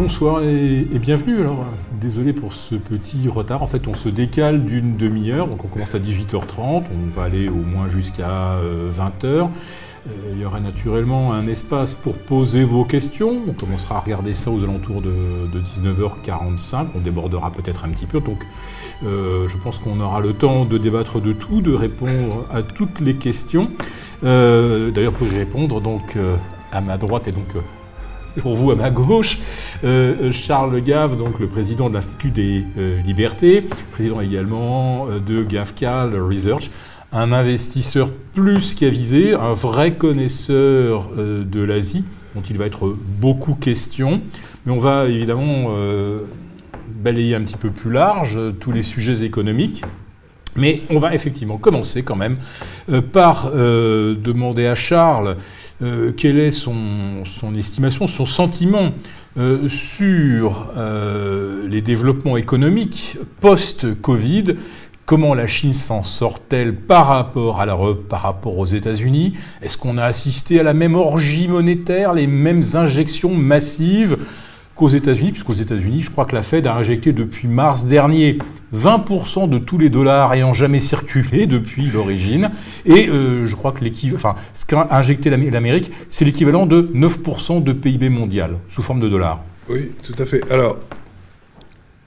Bonsoir et, bienvenue. Alors, désolé pour ce petit retard. En fait, on se décale d'une demi-heure. Donc, on commence à 18h30. On va aller au moins jusqu'à 20h. Euh, euh, il y aura naturellement un espace pour poser vos questions. On commencera à regarder ça aux alentours de, 19h45. On débordera peut-être un petit peu. Donc, euh, je pense qu'on aura le temps de débattre de tout, de répondre à toutes les questions. D'ailleurs, pour y répondre, donc à ma droite et donc pour vous à ma gauche, euh, Charles Gave, donc le président de l'Institut des euh, libertés, président également euh, de GAFCAL Research, un investisseur plus qu'avisé, un vrai connaisseur de l'Asie, dont il va être beaucoup question. Mais on va évidemment balayer un petit peu plus large tous les sujets économiques. Mais on va effectivement commencer quand même par demander à Charles euh, quelle est son, estimation, son sentiment euh, sur euh, les développements économiques post-Covid? Comment la Chine s'en sort-elle par rapport à l'Europe, par rapport aux États-Unis? Est-ce qu'on a assisté à la même orgie monétaire, les mêmes injections massives? Qu'aux États-Unis, puisqu'aux États-Unis, je crois que la Fed a injecté depuis mars dernier 20% de tous les dollars ayant jamais circulé depuis l'origine. Et euh, je crois que ce qu'a injecté l'Amérique, c'est l'équivalent de 9% de PIB mondial sous forme de dollars. Oui, tout à fait. Alors,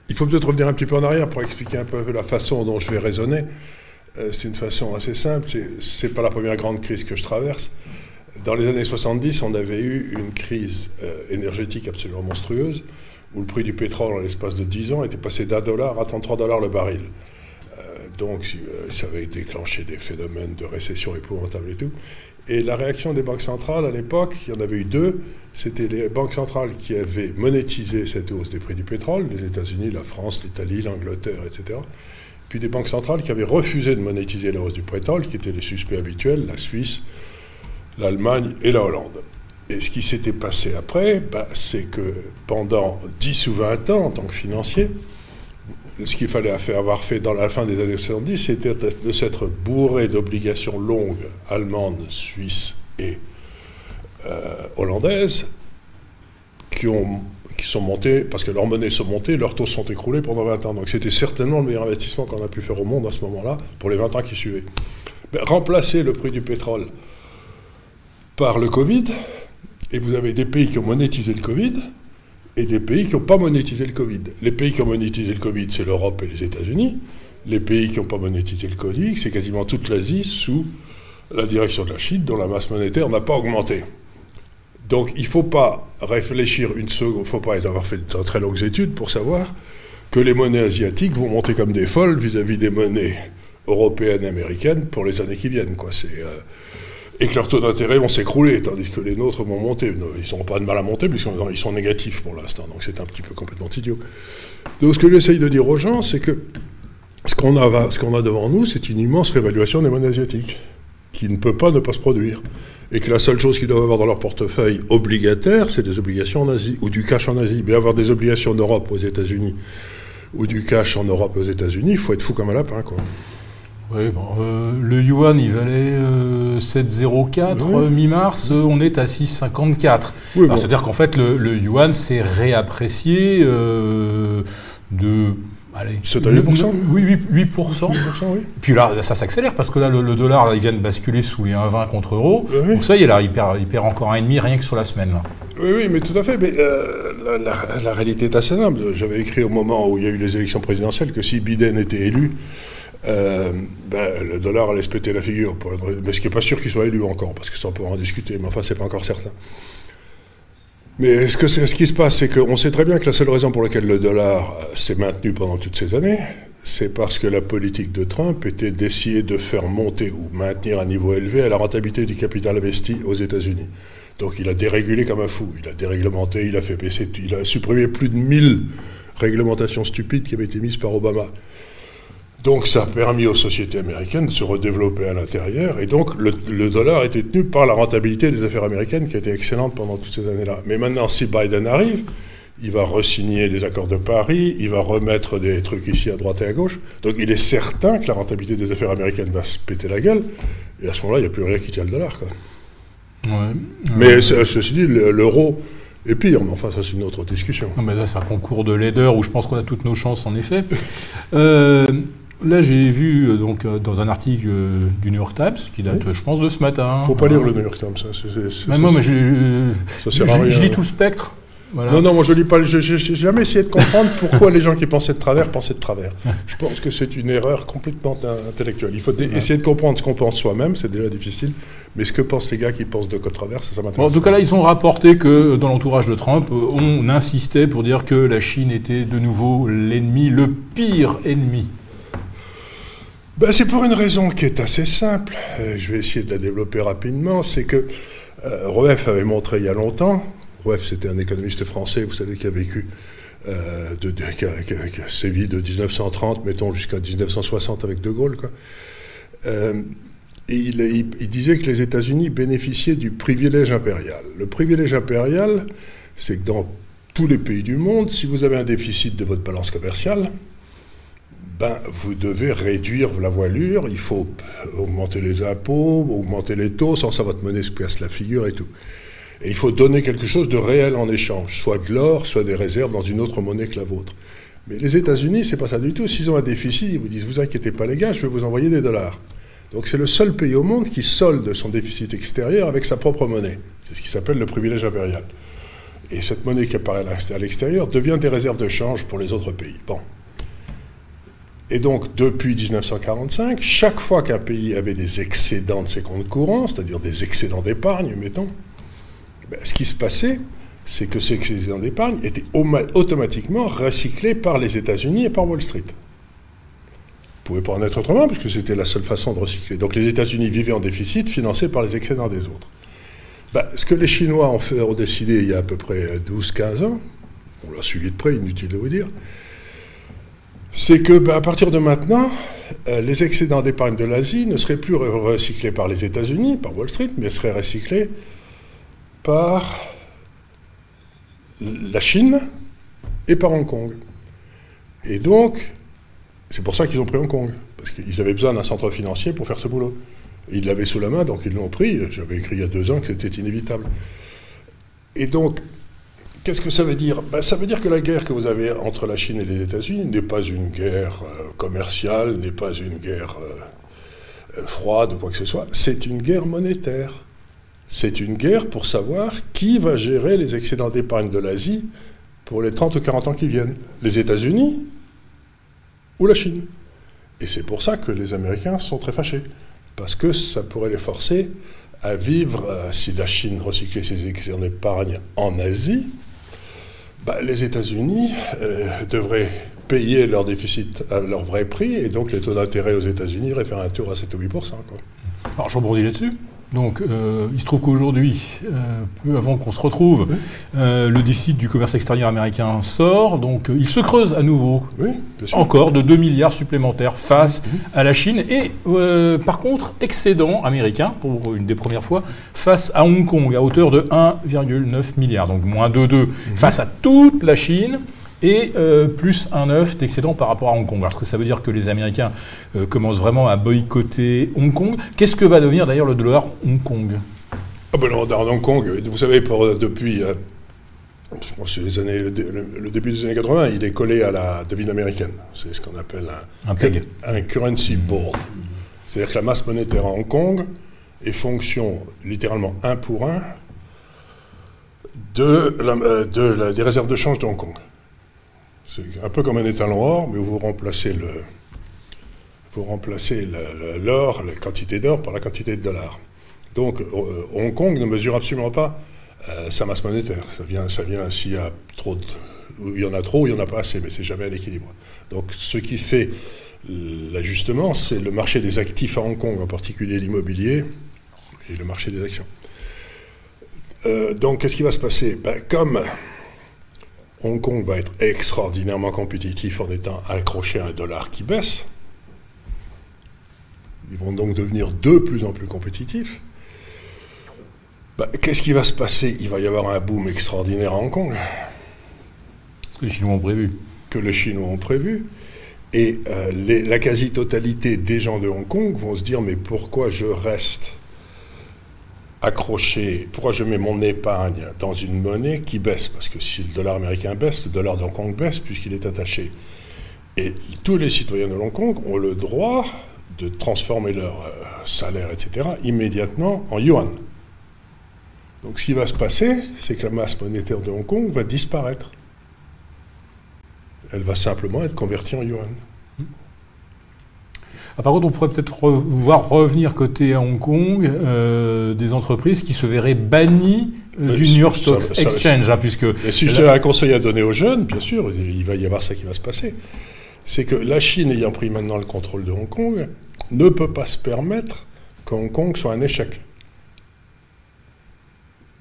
il faut peut-être revenir un petit peu en arrière pour expliquer un peu la façon dont je vais raisonner. Euh, c'est une façon assez simple. C'est pas la première grande crise que je traverse. Dans les années 70, on avait eu une crise euh, énergétique absolument monstrueuse, où le prix du pétrole, en l'espace de 10 ans, était passé d'un dollar à 33 dollars le baril. Euh, donc, euh, ça avait déclenché des phénomènes de récession épouvantables et tout. Et la réaction des banques centrales, à l'époque, il y en avait eu deux. C'était les banques centrales qui avaient monétisé cette hausse des prix du pétrole, les États-Unis, la France, l'Italie, l'Angleterre, etc. Puis des banques centrales qui avaient refusé de monétiser la hausse du pétrole, qui étaient les suspects habituels, la Suisse, l'Allemagne et la Hollande. Et ce qui s'était passé après, bah, c'est que pendant 10 ou 20 ans, en tant que financier, ce qu'il fallait avoir fait dans la fin des années 70, c'était de s'être bourré d'obligations longues allemandes, suisses et euh, hollandaises qui, ont, qui sont montées, parce que leurs monnaies sont montées, leurs taux sont écroulés pendant 20 ans. Donc c'était certainement le meilleur investissement qu'on a pu faire au monde à ce moment-là, pour les 20 ans qui suivaient. remplacer le prix du pétrole par le Covid, et vous avez des pays qui ont monétisé le Covid et des pays qui n'ont pas monétisé le Covid. Les pays qui ont monétisé le Covid, c'est l'Europe et les États-Unis. Les pays qui n'ont pas monétisé le Covid, c'est quasiment toute l'Asie sous la direction de la Chine, dont la masse monétaire n'a pas augmenté. Donc il ne faut pas réfléchir une seconde, il ne faut pas avoir fait de très longues études pour savoir que les monnaies asiatiques vont monter comme des folles vis-à-vis des monnaies européennes et américaines pour les années qui viennent. Euh, et que leurs taux d'intérêt vont s'écrouler, tandis que les nôtres vont monter. Ils n'auront pas de mal à monter, puisqu'ils sont négatifs pour l'instant, donc c'est un petit peu complètement idiot. Donc ce que j'essaye de dire aux gens, c'est que ce qu'on a, devant nous, c'est une immense réévaluation des monnaies asiatiques, qui ne peut pas ne pas se produire. Et que la seule chose qu'ils doivent avoir dans leur portefeuille obligataire, c'est des obligations en Asie, ou du cash en Asie. Mais avoir des obligations en Europe, aux États-Unis, ou du cash en Europe, aux États-Unis, il faut être fou comme un lapin, quoi. Oui, bon, euh, le yuan, il valait 7,04 euh, mi-mars, euh, on est à 6,54. C'est-à-dire qu'en fait, le, yuan s'est réapprécié de Allez. 7 à 8%, Oui, 8%. 8%, oui. Puis là, ça s'accélère parce que là, le, dollar, il vient de basculer sous les 1,20 contre euro. Donc ça y est, là, il perd, il perd encore 1,5 rien que sur la semaine. Oui, oui, mais tout à fait. Mais la, réalité est assez simple. J'avais écrit au moment où il y a eu les élections présidentielles que si Biden était élu, euh, ben, le dollar allait se péter la figure. mais ce qui n'est pas sûr qu'il soit élu encore, parce que ça on peut en discuter, mais enfin, c'est pas encore certain. Mais ce, que ce qui se passe, c'est qu'on sait très bien que la seule raison pour laquelle le dollar euh, s'est maintenu pendant toutes ces années, c'est parce que la politique de Trump était d'essayer de faire monter ou maintenir un niveau élevé à la rentabilité du capital investi aux États-Unis. Donc il a dérégulé comme un fou, il a déréglementé, il a fait baisser, il a supprimé plus de 1000 réglementations stupides qui avaient été mises par Obama. Donc ça a permis aux sociétés américaines de se redévelopper à l'intérieur. Et donc le, dollar a été tenu par la rentabilité des affaires américaines qui a été excellente pendant toutes ces années-là. Mais maintenant, si Biden arrive, il va resigner les accords de Paris, il va remettre des trucs ici à droite et à gauche. Donc il est certain que la rentabilité des affaires américaines va se péter la gueule. Et à ce moment-là, il n'y a plus rien qui tient le dollar. Quoi. Mais ceci dit, l'euro Et pire, mais enfin, ça c'est une autre discussion. Non, mais là, c'est un concours de leader où je pense qu'on a toutes nos chances, en effet. Euh, là, j'ai vu euh, donc, euh, dans un article euh, du New York Times, qui date, je pense, de ce matin. Faut pas lire hein. le New York Times, ça. Mais moi, mais je, ça je, sert à je- rien. je lis tout le spectre. Voilà. Non, non, moi je lis pas. J'ai jamais essayé de comprendre pourquoi les gens qui pensaient de travers pensaient de travers. Je pense que c'est une erreur complètement in- intellectuelle. Il faut essayer de comprendre ce qu'on pense soi-même, c'est déjà difficile. Mais ce que pensent les gars qui pensent de travers, ça, ça Bon, en m'intéresse. tout cas, là, ils ont rapporté que dans l'entourage de Trump, on insistait pour dire que la Chine était de nouveau l'ennemi, le pire ennemi. Ben, c'est pour une raison qui est assez simple. Euh, je vais essayer de la développer rapidement. C'est que euh, Roeff avait montré il y a longtemps. Roeff, c'était un économiste français, vous savez, qui a vécu, euh, de, de- qui, a, sévi de 1930, mettons, jusqu'à 1960 avec De Gaulle. Quoi. Euh, il disait que les États-Unis bénéficiaient du privilège impérial. Le privilège impérial, c'est que dans tous les pays du monde, si vous avez un déficit de votre balance commerciale, ben, vous devez réduire la voilure, il faut augmenter les impôts, augmenter les taux, sans ça votre monnaie se casse la figure et tout. Et il faut donner quelque chose de réel en échange, soit de l'or, soit des réserves dans une autre monnaie que la vôtre. Mais les États-Unis, c'est pas ça du tout. S'ils ont un déficit, ils vous disent vous inquiétez pas les gars, je vais vous envoyer des dollars. Donc c'est le seul pays au monde qui solde son déficit extérieur avec sa propre monnaie. C'est ce qui s'appelle le privilège impérial. Et cette monnaie qui apparaît à l'extérieur devient des réserves de change pour les autres pays. Bon. Et donc, depuis 1945, chaque fois qu'un pays avait des excédents de ses comptes courants, c'est-à-dire des excédents d'épargne, mettons, ben, ce qui se passait, c'est que ces excédents d'épargne étaient oma- automatiquement recyclés par les États-Unis et par Wall Street. Vous pouvez pas en être autrement, puisque c'était la seule façon de recycler. Donc les États-Unis vivaient en déficit, financés par les excédents des autres. Ben, ce que les Chinois ont, fait, ont décidé il y a à peu près 12-15 ans, on l'a suivi de près, inutile de vous dire, c'est que ben, à partir de maintenant, euh, les excédents d'épargne de l'Asie ne seraient plus re- recyclés par les États-Unis, par Wall Street, mais seraient recyclés par la Chine et par Hong Kong. Et donc, c'est pour ça qu'ils ont pris Hong Kong, parce qu'ils avaient besoin d'un centre financier pour faire ce boulot. Ils l'avaient sous la main, donc ils l'ont pris. J'avais écrit il y a deux ans que c'était inévitable. Et donc, Qu'est-ce que ça veut dire ben, Ça veut dire que la guerre que vous avez entre la Chine et les États-Unis n'est pas une guerre euh, commerciale, n'est pas une guerre euh, euh, froide ou quoi que ce soit, c'est une guerre monétaire. C'est une guerre pour savoir qui va gérer les excédents d'épargne de l'Asie pour les 30 ou 40 ans qui viennent. Les États-Unis ou la Chine. Et c'est pour ça que les Américains sont très fâchés. Parce que ça pourrait les forcer à vivre, si la Chine recyclait ses excédents d'épargne en Asie, bah, les États-Unis euh, devraient payer leur déficit à leur vrai prix, et donc les taux d'intérêt aux États-Unis faire un tour à 7 ou 8 quoi. Alors je rebondis là-dessus. Donc euh, il se trouve qu'aujourd'hui, euh, peu avant qu'on se retrouve, euh, le déficit du commerce extérieur américain sort, donc il se creuse à nouveau, Oui, encore de 2 milliards supplémentaires face à la Chine, et par contre excédent américain, pour une des premières fois, face à Hong Kong, à hauteur de 1,9 milliard, donc moins 2,2 face à toute la Chine. Et euh, plus un œuf d'excédent par rapport à Hong Kong. Alors, est-ce que ça veut dire que les Américains euh, commencent vraiment à boycotter Hong Kong? Qu'est-ce que va devenir d'ailleurs le dollar Hong Kong? Ah ben non, dans Hong Kong, vous savez, pour, euh, depuis euh, je pense les années, le, dé- le- le début des années 80, il est collé à la devise américaine. C'est ce qu'on appelle un, Un peg. un currency board. C'est-à-dire que la masse monétaire à Hong Kong est fonction littéralement un pour un de la- de la- des réserves de change de Hong Kong. C'est un peu comme un étalon or, mais vous remplacez le, vous remplacez l'or, la quantité d'or par la quantité de dollars. Donc euh, Hong Kong ne mesure absolument pas euh, sa masse monétaire. Ça vient, ça vient s'il y a trop de, il y en a trop, il n'y en a pas assez, mais c'est jamais à l'équilibre. Donc ce qui fait l'ajustement, c'est le marché des actifs à Hong Kong, en particulier l'immobilier et le marché des actions. Euh, donc qu'est-ce qui va se passer? Ben, Comme Hong Kong va être extraordinairement compétitif en étant accroché à un dollar qui baisse, ils vont donc devenir de plus en plus compétitifs. Bah, Qu'est-ce qui va se passer? Il va y avoir un boom extraordinaire à Hong Kong Ce que les Chinois ont prévu. que les Chinois ont prévu. Et euh, les- la quasi-totalité des gens de Hong Kong vont se dire mais pourquoi je reste accrocher, pourquoi je mets mon épargne dans une monnaie qui baisse? Parce que si le dollar américain baisse, le dollar de Hong Kong baisse puisqu'il est attaché. Et tous les citoyens de Hong Kong ont le droit de transformer leur euh, salaire, etc., immédiatement en yuan. Donc ce qui va se passer, c'est que la masse monétaire de Hong Kong va disparaître. Elle va simplement être convertie en yuan. Ah, par contre, on pourrait peut-être voir revenir côté Hong Kong euh, des entreprises qui se verraient bannies euh, du New York Stock Exchange, hein, puisque. si j'ai un conseil à donner aux jeunes, bien sûr, il va y avoir ça qui va se passer. C'est que la Chine ayant pris maintenant le contrôle de Hong Kong ne peut pas se permettre que Hong Kong soit un échec.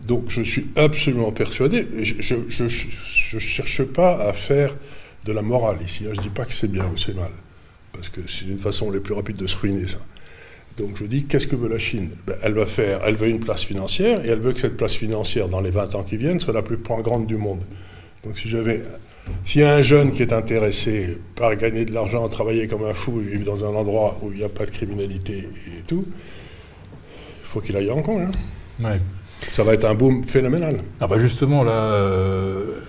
Donc je suis absolument persuadé, je ne cherche pas à faire de la morale ici. Hein. Je ne dis pas que c'est bien ou c'est mal, parce que c'est une façon les plus rapides de se ruiner ça. Donc je dis, qu'est-ce que veut la Chine? Ben, Elle va faire, elle veut une place financière, et elle veut que cette place financière, dans les 20 ans qui viennent, soit la plus grande du monde. Donc si j'avais, s'il y a un jeune qui est intéressé par gagner de l'argent, travailler comme un fou, vivre dans un endroit où il n'y a pas de criminalité et tout, il faut qu'il aille à Hong Kong. Hein. Ça va être un boom phénoménal. Ah bah justement, là, euh,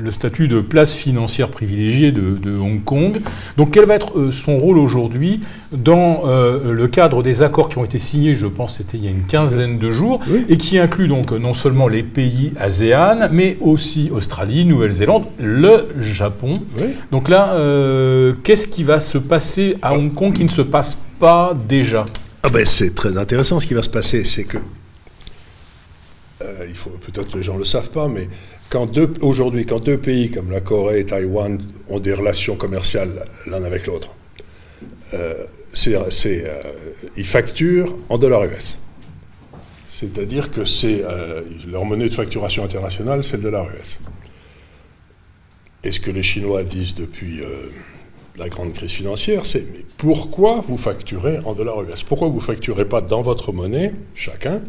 le statut de place financière privilégiée de, Hong Kong. Donc quel va être euh, son rôle aujourd'hui dans euh, le cadre des accords qui ont été signés, je pense c'était il y a une quinzaine de jours, et qui incluent donc non seulement les pays ASEAN, mais aussi Australie, Nouvelle-Zélande, le Japon. Donc là, euh, qu'est-ce qui va se passer à Hong Kong qui ne se passe pas déjà? Ah ben, C'est très intéressant ce qui va se passer, c'est que il faut peut-être que les gens ne le savent pas, mais aujourd'hui, quand deux pays comme la Corée et Taïwan ont des relations commerciales l'un avec l'autre, euh, euh, ils facturent en dollars US. C'est-à-dire que c'est euh, leur monnaie de facturation internationale, c'est le dollar US. Et ce que les Chinois disent depuis la grande crise financière, c'est mais pourquoi vous facturez en dollars US Pourquoi vous ne facturez pas dans votre monnaie, chacun,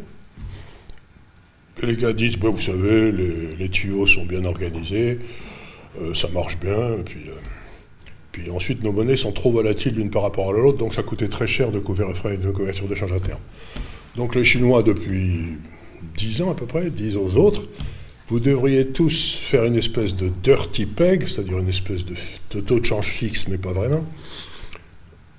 les gars disent, bah, vous savez, les, tuyaux sont bien organisés, euh, ça marche bien, puis, euh, puis ensuite nos monnaies sont trop volatiles l'une par rapport à l'autre, donc ça coûtait très cher de couvrir de couverture de change à terme. Donc les Chinois, depuis 10 ans à peu près, disent aux autres, vous devriez tous faire une espèce de dirty peg, c'est-à-dire une espèce de, taux de change fixe, mais pas vraiment,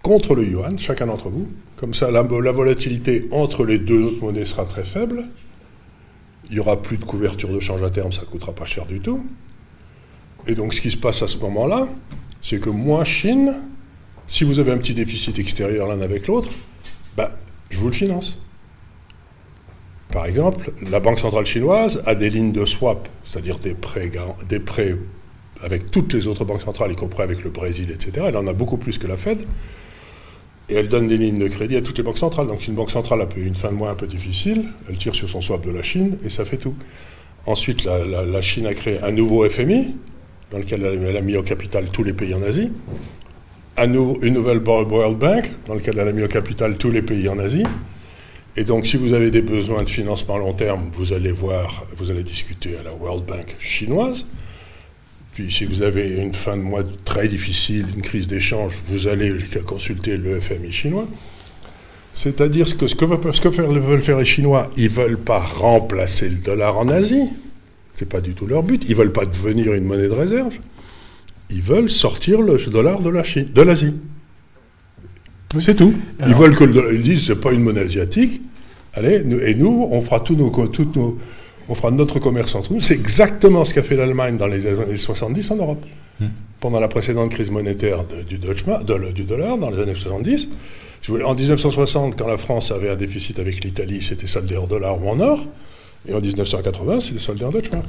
contre le yuan, chacun d'entre vous. Comme ça, la volatilité entre les deux autres monnaies sera très faible il n'y aura plus de couverture de change à terme, ça ne coûtera pas cher du tout. Et donc ce qui se passe à ce moment-là, c'est que moi, Chine, si vous avez un petit déficit extérieur l'un avec l'autre, ben, je vous le finance. Par exemple, la Banque centrale chinoise a des lignes de swap, c'est-à-dire des prêts, des prêts avec toutes les autres banques centrales, y compris avec le Brésil, etc. Elle en a beaucoup plus que la Fed et elle donne des lignes de crédit à toutes les banques centrales. Donc si une banque centrale a une fin de mois un peu difficile, elle tire sur son swap de la Chine et ça fait tout. Ensuite, la, Chine a créé un nouveau FMI, dans lequel elle a mis au capital tous les pays en Asie. Un une nouvelle World Bank, dans lequel elle a mis au capital tous les pays en Asie. Et donc, si vous avez des besoins de financement à long terme, vous allez voir, vous allez discuter à la World Bank chinoise. Puis si vous avez une fin de mois très difficile, une crise d'échange, vous allez consulter le FMI chinois. C'est-à-dire ce que, ce, que, veulent faire les Chinois, ils ne veulent pas remplacer le dollar en Asie. Ce n'est pas du tout leur but. Ils ne veulent pas devenir une monnaie de réserve. Ils veulent sortir le dollar de l'Asie. C'est tout. Ils veulent que le, ils disent c'est pas une monnaie asiatique. Allez, et nous, on fera tous nos, toutes nos, on fera notre commerce entre nous. C'est exactement ce qu'a fait l'Allemagne dans les années 70 en Europe. Hmm. Pendant la précédente crise monétaire du, du, dollar, dans les années 70, en 1960, quand la France avait un déficit avec l'Italie, c'était soldé en dollars ou en or. Et en 1980, c'était soldé en Deutschmark.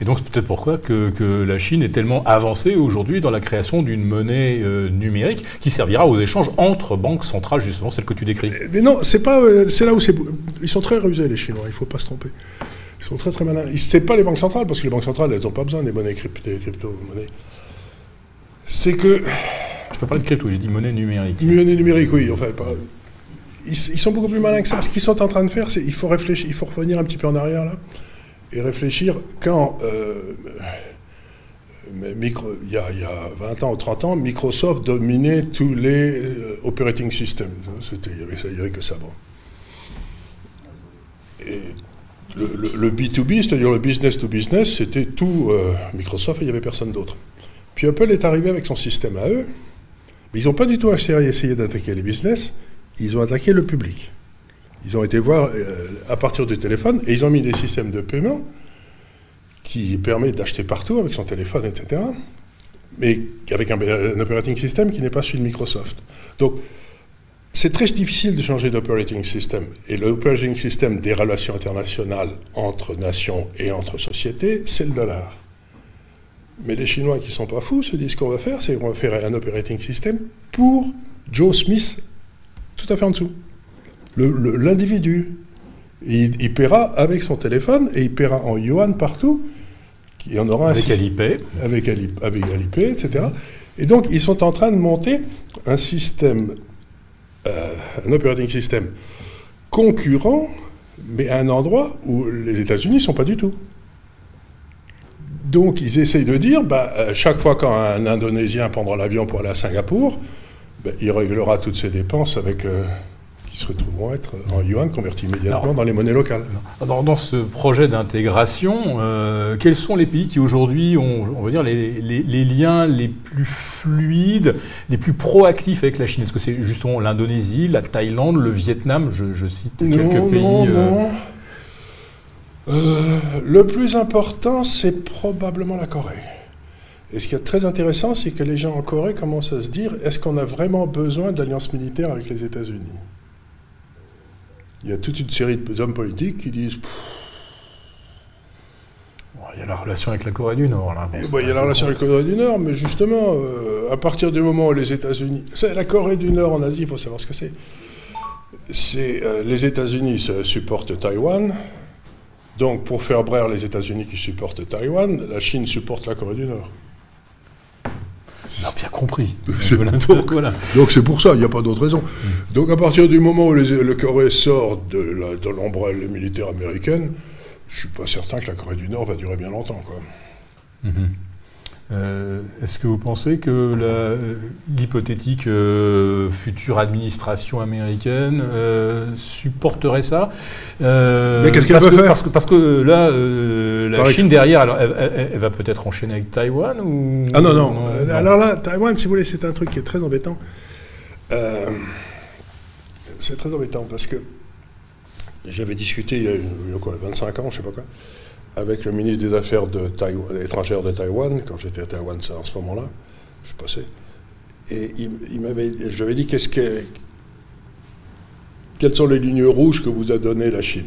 Et donc, c'est peut-être pourquoi que, la Chine est tellement avancée aujourd'hui dans la création d'une monnaie euh, numérique qui servira aux échanges entre banques centrales, justement, celle que tu décris. Mais non, c'est pas, euh, c'est là où c'est. Ils sont très rusés, les Chinois, il ne faut pas se tromper. Ils sont très très malins. C'est pas les banques centrales, parce que les banques centrales, elles n'ont pas besoin des monnaies cryptées, crypto-monnaies. C'est que. Je peux parler de crypto, j'ai dit monnaie numérique. Monnaie numérique, oui. Enfin, ils, sont beaucoup plus malins que ça. Ce qu'ils sont en train de faire, c'est il faut réfléchir, il faut revenir un petit peu en arrière là et réfléchir quand. Euh, micro, il, y a, il, y a, 20 ans ou 30 ans, Microsoft dominait tous les euh, operating systems. Il n'y avait, avait, que ça. Bon. Le, B2B, c'est-à-dire le business to business, c'était tout euh, Microsoft et il n'y avait personne d'autre. Puis Apple est arrivé avec son système à eux, mais ils n'ont pas du tout essayé d'attaquer les business, ils ont attaqué le public. Ils ont été voir euh, à partir du téléphone et ils ont mis des systèmes de paiement qui permettent d'acheter partout avec son téléphone, etc. Mais avec un, un operating system qui n'est pas celui de Microsoft. Donc, c'est très difficile de changer d'operating system. Et l'operating system des relations internationales entre nations et entre sociétés, c'est le dollar. Mais les Chinois qui ne sont pas fous se disent qu'on va faire, c'est qu'on va faire un operating system pour Joe Smith, tout à fait en dessous. L'individu. Il, il, paiera avec son téléphone et il paiera en yuan partout. Il en aura avec Alipay. Avec, avec Alipay, etc. Et donc, ils sont en train de monter un système euh, un operating system concurrent, mais à un endroit où les États-Unis ne sont pas du tout. Donc ils essayent de dire, bah, euh, chaque fois qu'un Indonésien prendra l'avion pour aller à Singapour, bah, il réglera toutes ses dépenses avec euh, qui se retrouveront être en yuan convertis immédiatement dans les monnaies locales. Alors, dans ce projet d'intégration, euh, quels sont les pays qui aujourd'hui ont, on va dire, les, liens les plus fluides, les plus proactifs avec la Chine? Est-ce que c'est justement l'Indonésie, la Thaïlande, le Vietnam? Je, cite quelques pays. Non, euh, non. Euh, le plus important, c'est probablement la Corée. Et ce qui est très intéressant, c'est que les gens en Corée commencent à se dire est-ce qu'on a vraiment besoin d'alliance militaire avec les États-Unis? Il y a toute une série d'hommes politiques qui disent. il y a la relation avec la Corée du Nord. Là. il y a la relation avec la Corée du Nord, mais justement, euh, à partir du moment où les États-Unis. La Corée du Nord en Asie, il faut savoir ce que c'est. C'est euh, les États-Unis supportent Taïwan. Donc, pour faire brère les États-Unis qui supportent Taïwan, la Chine supporte la Corée du Nord. On a bien compris. donc, c'est pour ça, il n'y a pas d'autre raison. Donc à partir du moment où le Corée sort de l'ombrelle militaire américaine, je ne suis pas certain que la Corée du Nord va durer bien longtemps. Quoi. Mhm. Euh, est-ce que vous pensez que l'hypothétique euh, future administration américaine euh, supporterait ça? Mais qu'est-ce qu'elle va faire? parce que, parce que là, la Chine derrière, alors, elle, va peut-être enchaîner avec Taïwan ou... Ah non, non, Alors là, Taïwan, si vous voulez, c'est un truc qui est très embêtant. c'est très embêtant parce que j'avais discuté il y a, quoi, 25 ans, je ne sais pas quoi avec le ministre des Affaires étrangères de Taïwan, quand j'étais à Taïwan en ce moment-là, je passé, et il, m'avait, je lui avais dit qu'est-ce que, quelles sont les lignes rouges que vous a données la Chine?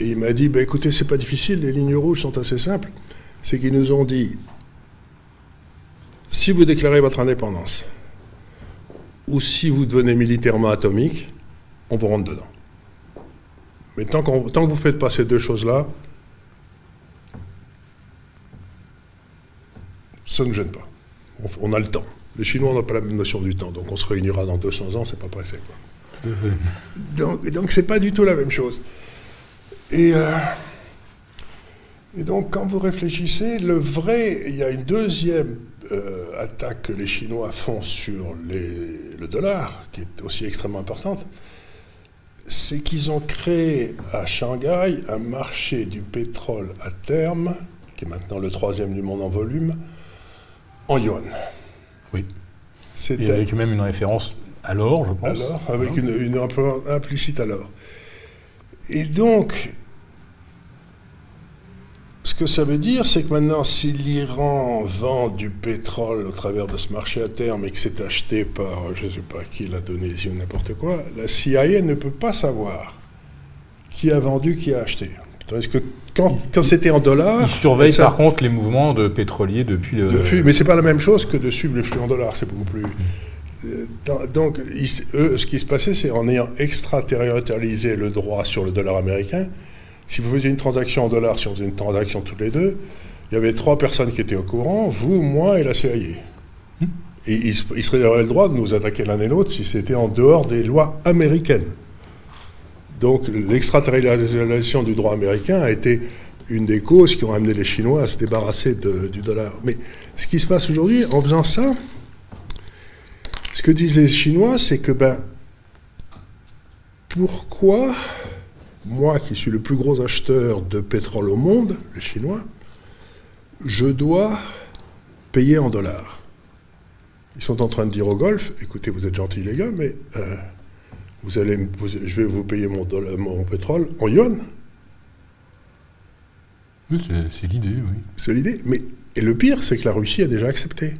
Et il m'a dit, bah, écoutez, c'est pas difficile, les lignes rouges sont assez simples. C'est qu'ils nous ont dit, si vous déclarez votre indépendance, ou si vous devenez militairement atomique, on vous rentre dedans. Mais tant, tant que vous ne faites pas ces deux choses-là, ça ne nous gêne pas. On, a le temps. Les Chinois n'ont pas la même notion du temps, donc on se réunira dans 200 ans, c'est pas pressé. Quoi. Donc, donc c'est pas du tout la même chose. Et, euh, et donc quand vous réfléchissez, le vrai, il y a une deuxième euh, attaque que les Chinois font sur le dollar, qui est aussi extrêmement importante, c'est qu'ils ont créé à Shanghai un marché du pétrole à terme, qui est maintenant le troisième du monde en volume, en yuan. Oui. Et avec même une référence à l'or, je pense. Avec une, une implicite à l'or. Et donc, ce que ça veut dire, c'est que maintenant, si l'Iran vend du pétrole au travers de ce marché à terme et que c'est acheté par, je ne sais pas qui l'a donné ou n'importe quoi, la CIA ne peut pas savoir qui a vendu, qui a acheté. Tandis que quand, c'était en dollars. Ils surveillent par contre les mouvements de pétroliers depuis le. De mais c'est pas la même chose que de suivre les flux en dollars, c'est beaucoup plus. Euh, donc, eux, ce qui se passait, c'est en ayant extraterritorialisé le droit sur le dollar américain, si vous faisiez une transaction en dollars, si on faisait une transaction toutes les deux, il y avait trois personnes qui étaient au courant, vous, moi et la CIA. Hmm. Et ils, ils seraient le droit de nous attaquer l'un et l'autre si c'était en dehors des lois américaines. Donc l'extraterritorialisation du droit américain a été une des causes qui ont amené les Chinois à se débarrasser du dollar. Mais ce qui se passe aujourd'hui, en faisant ça, ce que disent les Chinois, c'est que ben, pourquoi moi qui suis le plus gros acheteur de pétrole au monde, le chinois, je dois payer en dollars? Ils sont en train de dire au Golfe, écoutez, vous êtes gentils les gars, mais euh, vous allez, je vais vous payer mon, mon pétrole en yuan. c'est l'idée, oui. C'est l'idée. Mais, et le pire, c'est que la Russie a déjà accepté.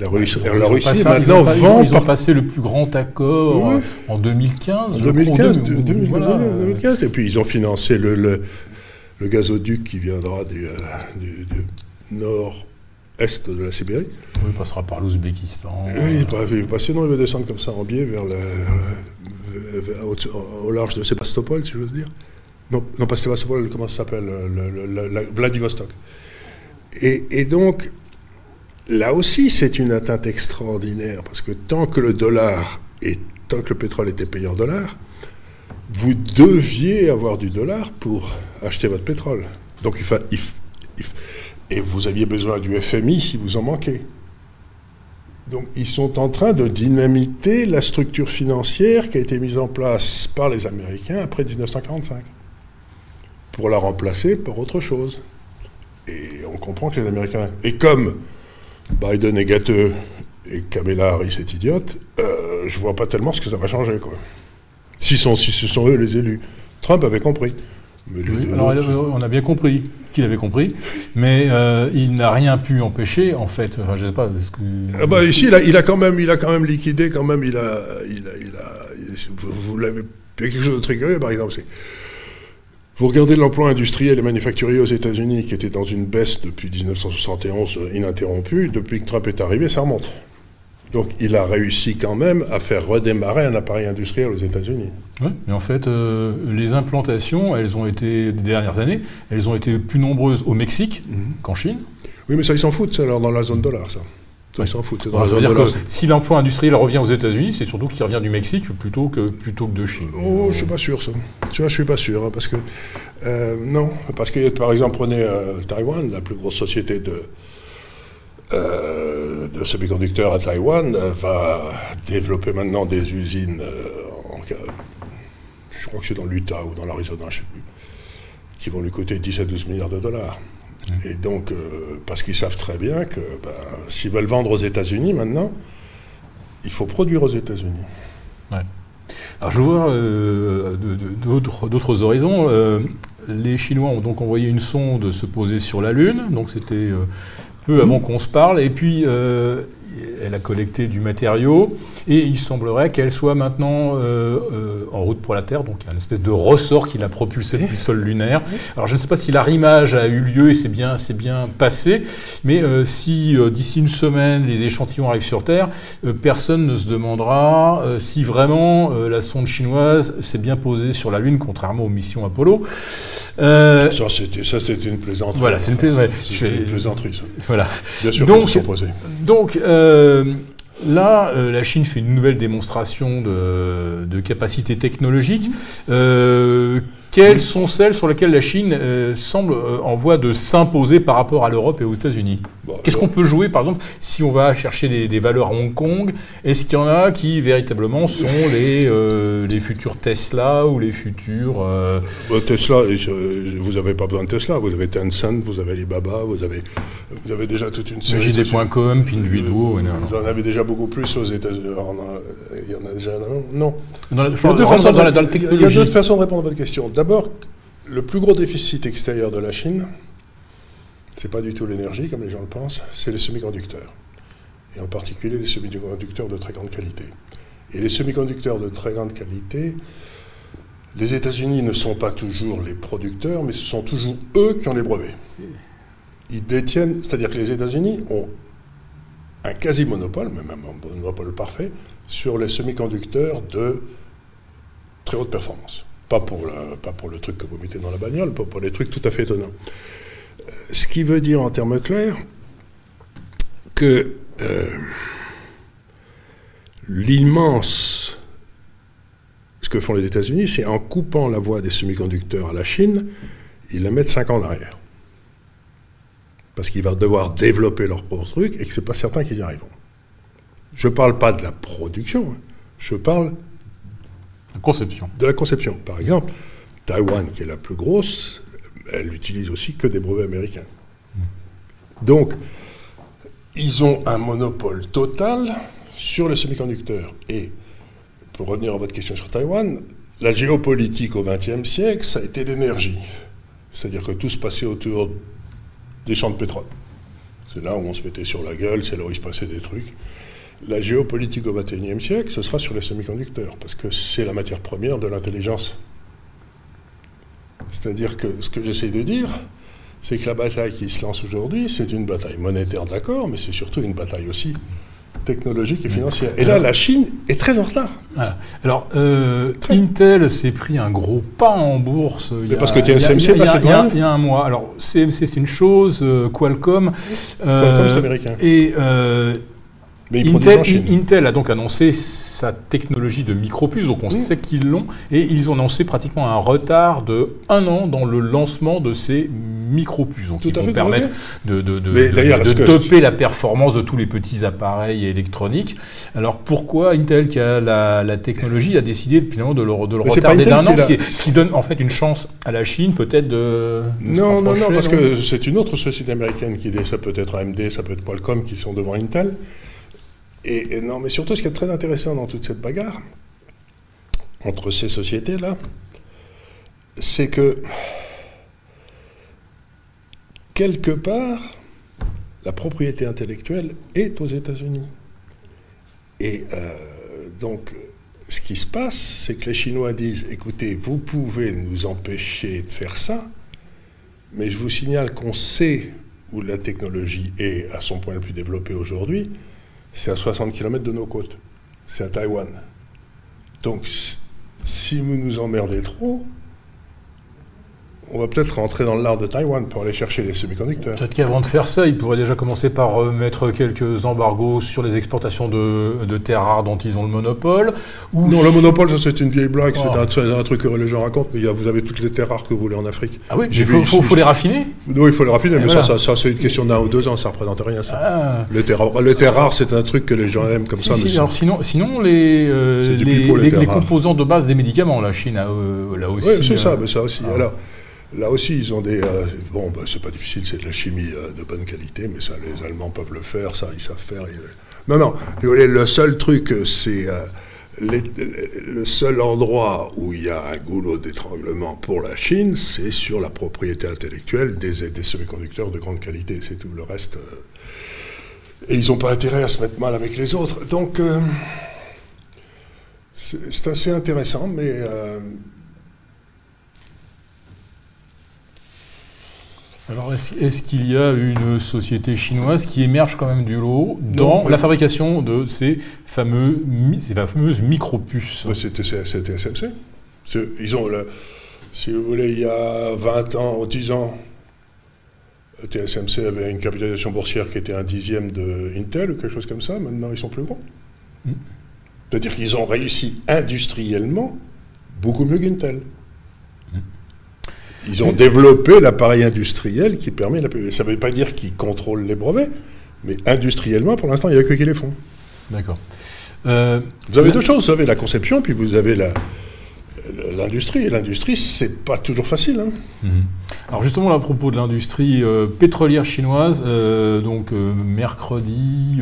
La Russie, la Russie maintenant ils vend. Ils ont, passé le plus grand accord en 2015. En 2015, 2015, et puis ils ont financé le, le, le gazoduc qui viendra du, euh, du, nord-est de la Sibérie. Oui, il passera par l'Ouzbékistan. Oui, il va, sinon il va descendre comme ça en biais vers le, au, large de Sébastopol, si j'ose dire. Non, non, pas Sébastopol, comment ça s'appelle Vladivostok. Et, et donc, Là aussi, c'est une atteinte extraordinaire, parce que tant que le dollar et tant que le pétrole était payé en dollars, vous deviez avoir du dollar pour acheter votre pétrole. Donc, il, et vous aviez besoin du FMI si vous en manquez. Donc, ils sont en train de dynamiter la structure financière qui a été mise en place par les Américains après 1945, pour la remplacer par autre chose. Et on comprend que les Américains, et comme Biden est gâteux et Kamala Harris est idiote, euh, je vois pas tellement ce que ça va changer. Quoi. Si, ce sont eux les élus. Trump avait compris. Alors, on a bien compris qu'il avait compris, mais euh, il n'a rien pu empêcher, en fait. Enfin, je sais pas. Ah bah, ici, il a, il a, quand même, il a quand même liquidé, quand même, il a, il a, il a vous, vous l'avez. Il y a quelque chose de très curieux, par exemple, c'est vous regardez l'emploi industriel et manufacturier aux États-Unis, qui était dans une baisse depuis 1971 euh, ininterrompue. Depuis que Trump est arrivé, ça remonte. Donc il a réussi quand même à faire redémarrer un appareil industriel aux États-Unis. Oui, mais en fait, euh, les implantations, elles ont été, des dernières années, elles ont été plus nombreuses au Mexique mhm. qu'en Chine. Oui, mais ça, ils s'en foutent, ça, alors, dans la zone dollar, ça. Ils s'en foutent. ça veut dire que si l'emploi industriel revient aux États-Unis, c'est surtout qu'il revient du Mexique plutôt que, plutôt que de Chine. Oh, je suis pas sûr, ça. Tu vois, je suis pas sûr, hein, parce que euh, non, parce que par exemple, prenez euh, Taïwan, la plus grosse société de euh, de semi-conducteurs à Taïwan va développer maintenant des usines. En, je crois que c'est dans l'Utah ou dans l'Arizona, je ne sais plus, qui vont lui coûter 10 à 12 milliards de dollars. Et donc, euh, parce qu'ils savent très bien que ben, s'ils veulent vendre aux États-Unis maintenant, il faut produire aux États-Unis. Ouais. Alors je vois euh, d'autres horizons. Euh, les Chinois ont donc envoyé une sonde se poser sur la Lune, donc c'était peu avant qu'on se parle, et puis elle a collecté du matériau et il semblerait qu'elle soit maintenant euh, euh, en route pour la Terre, donc il y a une espèce de ressort qui l'a propulsée depuis le sol lunaire. Alors je ne sais pas si l'arrimage a eu lieu et c'est bien, c'est bien passé, mais euh, si d'ici une semaine les échantillons arrivent sur Terre, personne ne se demandera si vraiment la sonde chinoise s'est bien posée sur la Lune, contrairement aux missions Apollo. ça c'était une plaisanterie. Voilà, c'est une plaisanterie. une plaisanterie. Ça. Voilà. Bien sûr donc, sont posés. Donc euh, là, euh, la Chine fait une nouvelle démonstration de, de capacité technologique. Euh, quelles sont celles sur lesquelles la Chine euh, semble euh, en voie de s'imposer par rapport à l'Europe et aux États-Unis? Qu'est-ce qu'on peut jouer, par exemple, si on va chercher des, valeurs à Hong Kong Est-ce qu'il y en a qui véritablement sont les, euh, les futurs Tesla ou les futurs bah, Tesla, vous n'avez pas besoin de Tesla. Vous avez Tencent, vous avez Alibaba, vous avez, vous avez déjà toute une série. de JD.com, Pinduoduo. Vous en avez déjà beaucoup plus aux États-Unis. Il y en a déjà. Non. Dans il y a deux façons de répondre à votre question. D'abord, le plus gros déficit extérieur de la Chine, c'est pas du tout l'énergie, comme les gens le pensent, c'est les semi-conducteurs. Et en particulier les semi-conducteurs de très grande qualité. Et les semi-conducteurs de très grande qualité, les États-Unis ne sont pas toujours les producteurs, mais ce sont toujours eux qui ont les brevets. Ils détiennent, c'est-à-dire que les États-Unis ont un quasi-monopole, même un monopole parfait, sur les semi-conducteurs de très haute performance. Pas pour, pas pour le truc que vous mettez dans la bagnole, pas pour les trucs tout à fait étonnants. Euh, ce qui veut dire en termes clairs que euh, l'immense. Ce que font les États-Unis, c'est en coupant la voie des semi-conducteurs à la Chine, ils la mettent 5 ans en arrière. Parce qu'ils vont devoir développer leur propre truc et que ce n'est pas certain qu'ils y arriveront. Je ne parle pas de la production, hein. je parle Conception. De la conception. Par exemple, Taïwan, qui est la plus grosse, elle utilise aussi que des brevets américains. Donc, ils ont un monopole total sur les semi-conducteurs. Et, pour revenir à votre question sur Taïwan, la géopolitique au XXe siècle, ça a été l'énergie. C'est-à-dire que tout se passait autour des champs de pétrole. C'est là où on se mettait sur la gueule, c'est là où il se passait des trucs. La géopolitique au XXIe siècle, ce sera sur les semi-conducteurs, parce que c'est la matière première de l'intelligence. C'est-à-dire que ce que j'essaie de dire, c'est que la bataille qui se lance aujourd'hui, c'est une bataille monétaire, d'accord, mais c'est surtout une bataille aussi technologique et financière. Et là, la Chine est très en retard. Alors, euh, Intel s'est pris un gros pas en bourse. Il y a, parce que TSMC il y, a un mois. Alors, CMC, c'est une chose, euh, Qualcomm. Qualcomm, c'est américain. Et Intel, a donc annoncé sa technologie de micropuce, donc on sait qu'ils l'ont, et ils ont annoncé pratiquement un retard de un an dans le lancement de ces micropuces, donc qui vont permettre de, de, de, topper la performance de tous les petits appareils électroniques. Alors pourquoi Intel, qui a la, technologie, a décidé finalement de le, le retarder d'un an, ce qui, donne en fait une chance à la Chine peut-être de... non, non, non, parce que c'est une autre société américaine qui ça peut être AMD, ça peut être Qualcomm qui sont devant Intel. Et, non, mais surtout, ce qui est très intéressant dans toute cette bagarre, entre ces sociétés-là, c'est que, quelque part, la propriété intellectuelle est aux États-Unis. Et euh, donc, ce qui se passe, c'est que les Chinois disent, écoutez, vous pouvez nous empêcher de faire ça, mais je vous signale qu'on sait où la technologie est à son point le plus développé aujourd'hui, c'est à 60 km de nos côtes. C'est à Taïwan. Donc, si vous nous emmerdez trop, on va peut-être rentrer dans l'art de Taïwan pour aller chercher les semi-conducteurs. Peut-être qu'avant de faire ça, il pourrait déjà commencer par mettre quelques embargos sur les exportations de, terres rares dont ils ont le monopole. non, le monopole, ça c'est une vieille blague, c'est un, truc que les gens racontent, mais vous avez toutes les terres rares que vous voulez en Afrique. Ah oui, il faut, les raffiner Oui, il faut les raffiner, mais ça, ça, c'est une question d'un ou deux ans, ça ne représente rien ça. Ah. Les, terres, rares, c'est un truc que les gens aiment comme ça. alors sinon, sinon les, euh, les, composants de base des médicaments, la Chine, euh, là aussi. Oui, c'est ça, euh, mais ça aussi. Ah. Alors, Là aussi, ils ont des. Euh, bon, bah, c'est pas difficile, c'est de la chimie euh, de bonne qualité, mais ça, les Allemands peuvent le faire, ça, ils savent faire. Non, non, le seul truc, c'est. Euh, le seul endroit où il y a un goulot d'étranglement pour la Chine, c'est sur la propriété intellectuelle des, des semi-conducteurs de grande qualité. C'est tout. Le reste. et ils n'ont pas intérêt à se mettre mal avec les autres. Donc. c'est assez intéressant, mais Alors, est-ce qu'il y a une société chinoise qui émerge quand même du lot dans la fabrication de ces, fameux, ces fameuses micropuces? C'était TSMC. Ils ont, si vous voulez, il y a 20 ans, ou 10 ans, TSMC avait une capitalisation boursière qui était un dixième de Intel ou quelque chose comme ça. Maintenant, ils sont plus grands. Hmm. C'est-à-dire qu'ils ont réussi industriellement beaucoup mieux qu'Intel. Ils ont développé l'appareil industriel qui permet la Ça ne veut pas dire qu'ils contrôlent les brevets, mais industriellement, pour l'instant, il n'y a que qui les font. D'accord. Euh, vous avez deux choses. Vous avez la conception, puis vous avez la, l'industrie. Et l'industrie, c'est pas toujours facile. Hein. Mhm. Alors justement, à propos de l'industrie euh, pétrolière chinoise, euh, donc mercredi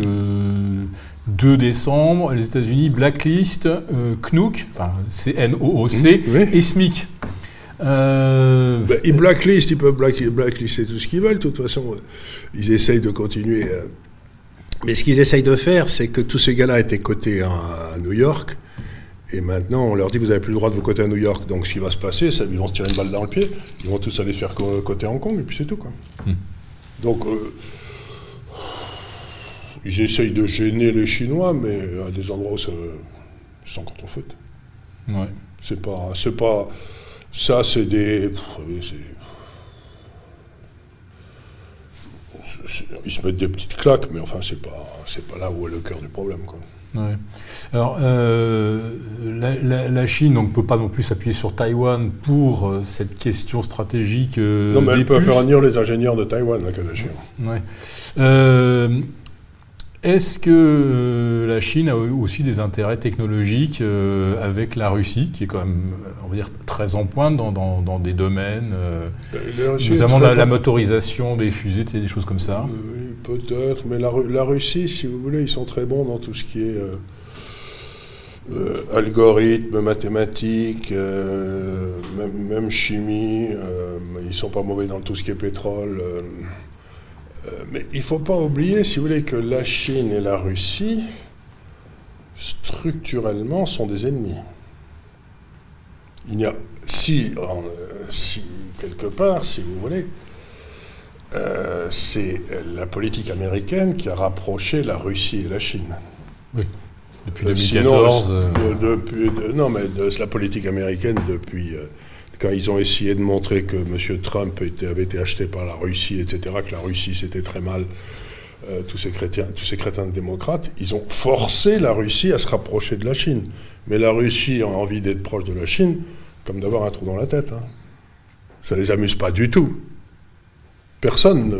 2 décembre, les États-Unis blacklist CNOOC, enfin C-N-O-O-C, et SMIC. Euh... Ben, ils blacklistent, ils peuvent blacklister tout ce qu'ils veulent. De toute façon, ils essayent de continuer. Euh. Mais ce qu'ils essayent de faire, c'est que tous ces gars-là étaient cotés à, New York. Et maintenant, on leur dit, vous n'avez plus le droit de vous coter à New York. Donc, ce qui va se passer, c'est qu'ils vont se tirer une balle dans le pied. Ils vont tous aller faire à Hong Kong, et puis c'est tout. Quoi. Hmm. Donc, euh, ils essayent de gêner les Chinois, mais à des endroits où ça, ils s'en contre-foutent. Ouais. C'est pas... C'est pas ça, c'est des. Ils se mettent des petites claques, mais enfin, c'est pas, c'est pas là où est le cœur du problème. Quoi. Alors, euh, la, Chine ne peut pas non plus s'appuyer sur Taïwan pour euh, cette question stratégique. Euh, non, mais elle peut faire venir les ingénieurs de Taïwan, la Kardashian. Ouais. Est-ce que euh, la Chine a aussi des intérêts technologiques euh, avec la Russie, qui est quand même, on va dire, très en pointe dans, des domaines, notamment la, motorisation des fusées, des choses comme ça Oui, peut-être, mais la, la, Russie, si vous voulez, ils sont très bons dans tout ce qui est euh, algorithmes, mathématiques, euh, même, chimie. Euh, ils sont pas mauvais dans tout ce qui est pétrole. Mais il faut pas oublier, si vous voulez, que la Chine et la Russie, structurellement, sont des ennemis. Il y a, si, si quelque part, si vous voulez, c'est la politique américaine qui a rapproché la Russie et la Chine. Oui. Depuis 2014 euh, Non, mais de, la politique américaine depuis. Euh, quand ils ont essayé de montrer que M. Trump avait été acheté par la Russie, etc., que la Russie c'était très mal, euh, tous, ces chrétiens, tous ces démocrates, ils ont forcé la Russie à se rapprocher de la Chine. Mais la Russie a envie d'être proche de la Chine, comme d'avoir un trou dans la tête. Hein. Ça les amuse pas du tout. Personne.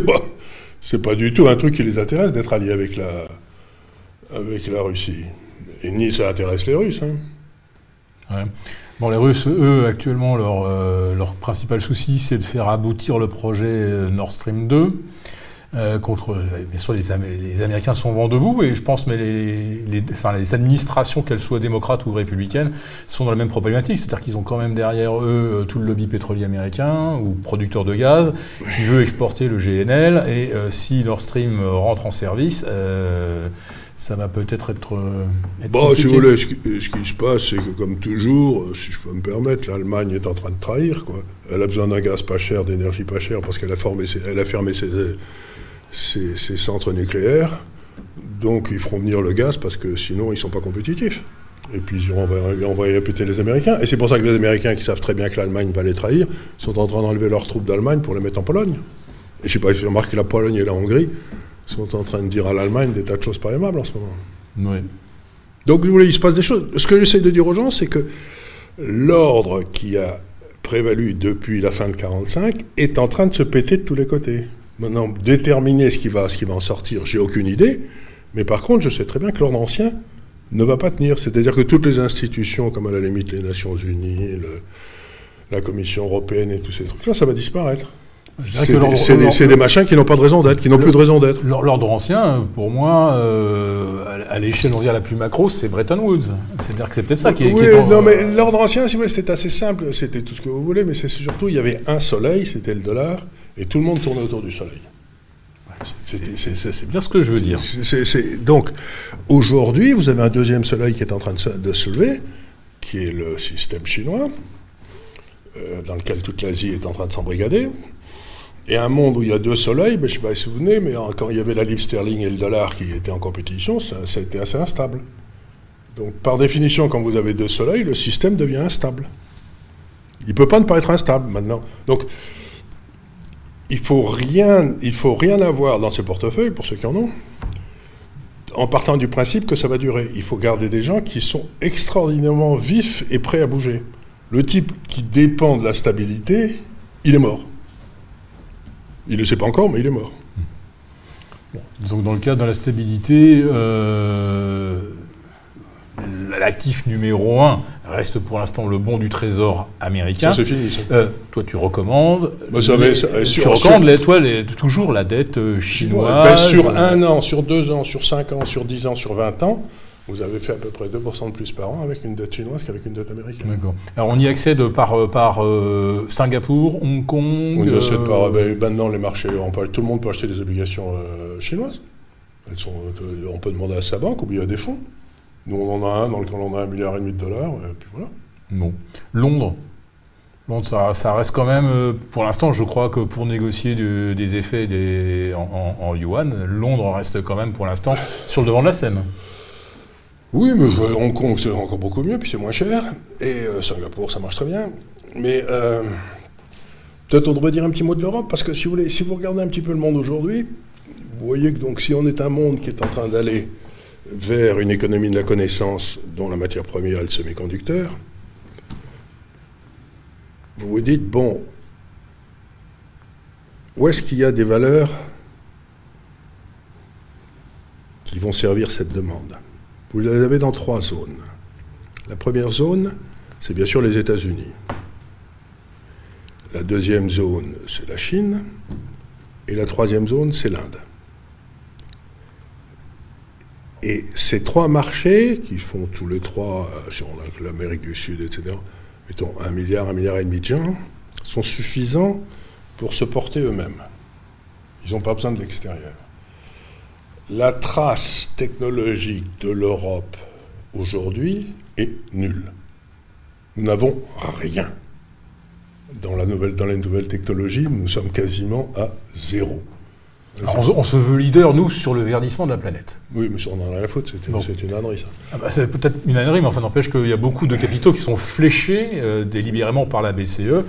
c'est pas du tout un truc qui les intéresse d'être alliés avec la, avec la Russie. Et ni ça intéresse les Russes. Hein. Bon, les Russes, eux, actuellement, leur, euh, leur principal souci, c'est de faire aboutir le projet euh, Nord Stream 2. Euh, contre, bien sûr, les, Américains sont vent debout, et je pense, mais les, les, enfin, les administrations, qu'elles soient démocrates ou républicaines, sont dans la même problématique. C'est-à-dire qu'ils ont quand même derrière eux tout le lobby pétrolier américain ou producteur de gaz qui veut exporter le GNL. Et si Nord Stream rentre en service, ça va peut-être être. Euh, bon, si vous voulez, ce qui, se passe, c'est que, comme toujours, euh, si je peux me permettre, l'Allemagne est en train de trahir. Quoi. Elle a besoin d'un gaz pas cher, d'énergie pas chère, parce qu'elle a, elle a fermé ses, ses, centres nucléaires. Donc, ils feront venir le gaz, parce que sinon, ils ne sont pas compétitifs. Et puis, on va, on va répéter les Américains. Et c'est pour ça que les Américains, qui savent très bien que l'Allemagne va les trahir, sont en train d'enlever leurs troupes d'Allemagne pour les mettre en Pologne. Et je ne sais pas si vous remarquez la Pologne et la Hongrie sont en train de dire à l'Allemagne des tas de choses pas aimables en ce moment. Oui. Donc, vous voulez, il se passe des choses. Ce que j'essaie de dire aux gens, c'est que l'ordre qui a prévalu depuis la fin de 1945 est en train de se péter de tous les côtés. Maintenant, déterminer ce qui va, ce qui va en sortir, j'ai aucune idée. Mais par contre, je sais très bien que l'ordre ancien ne va pas tenir. C'est-à-dire que toutes les institutions, comme à la limite les Nations Unies, la Commission européenne et tous ces trucs-là, ça va disparaître. C'est des, machins qui n'ont pas de raison d'être, qui n'ont plus de raison d'être. L'ordre ancien, pour moi, euh, à l'échelle la plus macro, c'est Bretton Woods. C'est-à-dire que c'est peut-être ça qui est. Oui, non, mais l'ordre ancien, si vous voulez, c'était assez simple. C'était tout ce que vous voulez, mais c'est surtout, il y avait un soleil, c'était le dollar, et tout le monde tournait autour du soleil. C'est bien ce que je veux dire. donc, aujourd'hui, vous avez un deuxième soleil qui est en train de se, lever, qui est le système chinois, euh, dans lequel toute l'Asie est en train de s'embrigader. Et un monde où il y a deux soleils, je ne sais pas si vous vous souvenez, mais quand il y avait la livre sterling et le dollar qui étaient en compétition, ça, a été assez instable. Donc par définition, quand vous avez deux soleils, le système devient instable. Il ne peut pas ne pas être instable maintenant. Donc il ne faut, rien, faut rien avoir dans ces portefeuilles, pour ceux qui en ont, en partant du principe que ça va durer. Il faut garder des gens qui sont extraordinairement vifs et prêts à bouger. Le type qui dépend de la stabilité, il est mort. Il ne le sait pas encore, mais il est mort. Donc dans le cas de la stabilité, euh, l'actif numéro un reste pour l'instant le bon du trésor américain. Ça, c'est fini, ça. Euh, toi, tu recommandes. Bah, ça tu recommandes toi, toujours la dette euh, chinoise. Ben, sur un an, sur deux ans, sur cinq ans, sur dix ans, sur vingt ans, vous avez fait à peu près 2% de plus par an avec une dette chinoise qu'avec une dette américaine. D'accord. Alors on y accède par, euh, par euh, Singapour, Hong Kong On y accède par. Euh, ben, maintenant, les marchés, on peut, tout le monde peut acheter des obligations chinoises. Elles sont, on peut demander à sa banque ou bien à des fonds. Nous, on en a un dans lequel on a un milliard et demi de dollars, et puis voilà. Bon. Londres Bon, ça, ça, reste quand même, pour l'instant, je crois que pour négocier des effets des, en, en, yuan, Londres reste quand même pour l'instant sur le devant de la scène. Oui, mais Hong Kong, c'est encore beaucoup mieux, puis c'est moins cher. Et euh, Singapour, ça marche très bien. Mais euh, peut-être on devrait dire un petit mot de l'Europe, parce que si vous, voulez, si vous regardez un petit peu le monde aujourd'hui, vous voyez que donc si on est un monde qui est en train d'aller vers une économie de la connaissance dont la matière première est le semi-conducteur, vous vous dites, bon, où est-ce qu'il y a des valeurs vont servir cette demande? Vous les avez dans trois zones. La première zone, c'est bien sûr les États-Unis. La deuxième zone, c'est la Chine. Et la troisième zone, c'est l'Inde. Et ces trois marchés, qui font tous les trois, euh, si on l'Amérique du Sud, etc., mettons un milliard, un milliard et demi de gens, sont suffisants pour se porter eux-mêmes. Ils n'ont pas besoin de l'extérieur. La trace technologique de l'Europe aujourd'hui est nulle. Nous n'avons rien. Dans, la nouvelle, dans les nouvelles technologies, nous sommes quasiment à zéro. on, se veut leader, nous, sur le verdissement de la planète. Oui, mais on n'en a rien à foutre, c'est une ânerie, ça. Ah bah, c'est peut-être une ânerie, mais enfin, n'empêche qu'il y a beaucoup de capitaux qui sont fléchés euh, délibérément par la BCE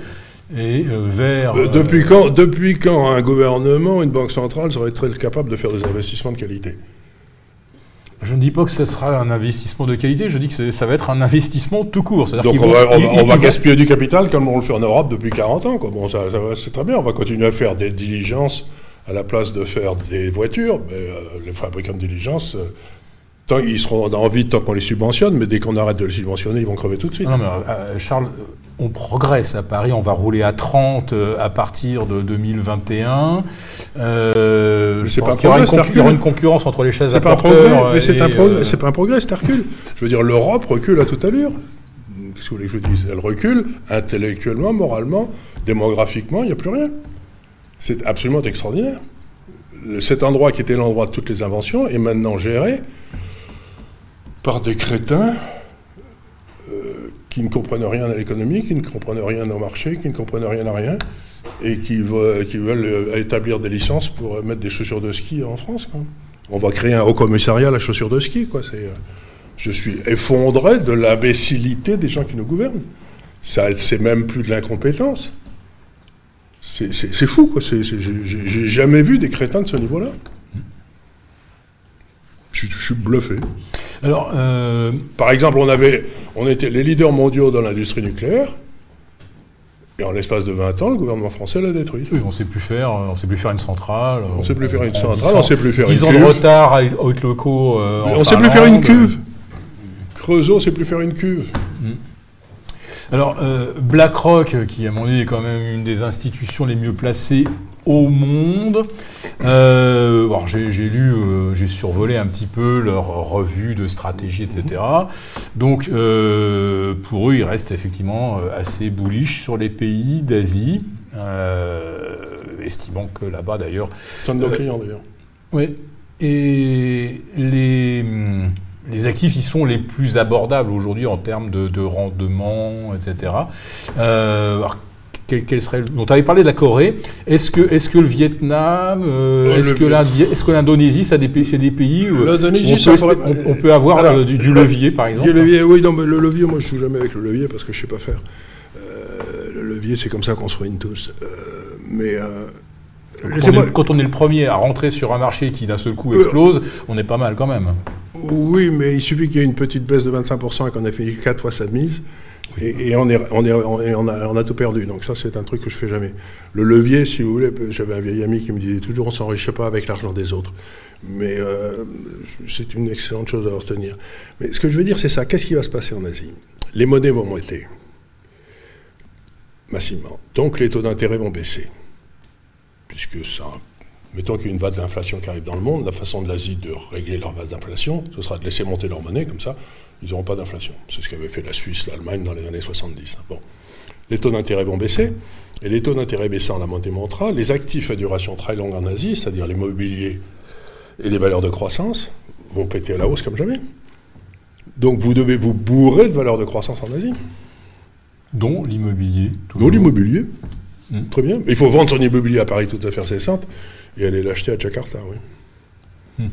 et euh, vers... Euh, depuis, quand, depuis quand un gouvernement, une banque centrale serait très capable de faire des investissements de qualité? Je ne dis pas que ce sera un investissement de qualité, je dis que ça va être un investissement tout court. Donc on, va, on, va, gaspiller du capital comme on le fait en Europe depuis 40 ans. Quoi. Bon, ça, c'est très bien, on va continuer à faire des diligences à la place de faire des voitures. Mais euh, les fabricants de diligences, tant, ils seront en vie tant qu'on les subventionne, mais dès qu'on arrête de les subventionner, ils vont crever tout de suite. Non, mais Charles, on progresse à Paris, on va rouler à 30 euh, à partir de 2021. Euh, je pense qu'il y, aura une concurrence entre les chaises à porteurs. Mais c'est un, progrès, euh, pas un progrès, c'est recul. je veux dire, l'Europe recule à toute allure. Qu'est-ce que vous voulez que je dise? Elle recule intellectuellement, moralement, démographiquement, il n'y a plus rien. C'est absolument extraordinaire. Cet endroit qui était l'endroit de toutes les inventions est maintenant géré par des crétins qui ne comprennent rien à l'économie, qui ne comprennent rien au marché, qui ne comprennent rien à rien, et qui, veulent, euh, établir des licences pour mettre des chaussures de ski en France. On va créer un haut commissariat à la chaussure de ski. Quoi. Euh, je suis effondré de l'imbécilité des gens qui nous gouvernent. C'est même plus de l'incompétence. C'est fou, quoi. J'ai jamais vu des crétins de ce niveau-là. Je suis bluffé. Alors, euh, Par exemple, on, avait, on était les leaders mondiaux dans l'industrie nucléaire. Et en l'espace de 20 ans, le gouvernement français l'a détruit. Oui, on ne sait plus faire, on sait plus faire une centrale. On ne sait plus faire une centrale, on ne sait plus faire une cuve. 10 ans de retard à. Euh, on ne sait plus faire une cuve. Creusot ne sait plus faire une cuve. Mm. Alors, euh, BlackRock, qui à mon avis est quand même une des institutions les mieux placées au monde. Euh, j'ai lu, euh, j'ai survolé un petit peu leur revue de stratégie, etc. Donc, pour eux, ils restent effectivement assez bullish sur les pays d'Asie, estimant que là-bas, d'ailleurs... C'est un de nos clients, d'ailleurs. Oui. Et les... Les actifs, ils sont les plus abordables aujourd'hui en termes de, rendement, etc. Euh, quel, serait dont tu avais parlé de la Corée. Est-ce que, est que le Vietnam, euh, est-ce, que est-ce que l'Indonésie, c'est des, des pays où on peut, avoir euh, du, levier, par exemple Du levier, oui, non, mais le levier, moi je ne joue jamais avec le levier parce que je ne sais pas faire. le levier, c'est comme ça qu'on se ruine tous. mais quand on, est, le premier à rentrer sur un marché qui d'un seul coup explose, on est pas mal quand même. Oui, mais il suffit qu'il y ait une petite baisse de 25% et qu'on ait fait 4 fois sa mise. Et, on, est, on, est, on, a, tout perdu. Donc ça, c'est un truc que je fais jamais. Le levier, si vous voulez, j'avais un vieil ami qui me disait toujours, on s'enrichit pas avec l'argent des autres. Mais euh, c'est une excellente chose à retenir. Mais ce que je veux dire, c'est ça. Qu'est-ce qui va se passer en Asie? Les monnaies vont monter massivement. Donc les taux d'intérêt vont baisser puisque ça, mettons qu'il y a une vague d'inflation qui arrive dans le monde, la façon de l'Asie de régler leur vague d'inflation, ce sera de laisser monter leur monnaie, comme ça, ils n'auront pas d'inflation. C'est ce qu'avait fait la Suisse, l'Allemagne dans les années 70. Bon. Les taux d'intérêt vont baisser, et les taux d'intérêt baissant, la montée montera, les actifs à duration très longue en Asie, c'est-à-dire l'immobilier et les valeurs de croissance, vont péter à la hausse comme jamais. Donc vous devez vous bourrer de valeurs de croissance en Asie. Dont l'immobilier. Dont l'immobilier. Hmm. Très bien. Il faut vendre son immobilier à Paris tout à fait incessante et aller l'acheter à Jakarta, oui. Hmm.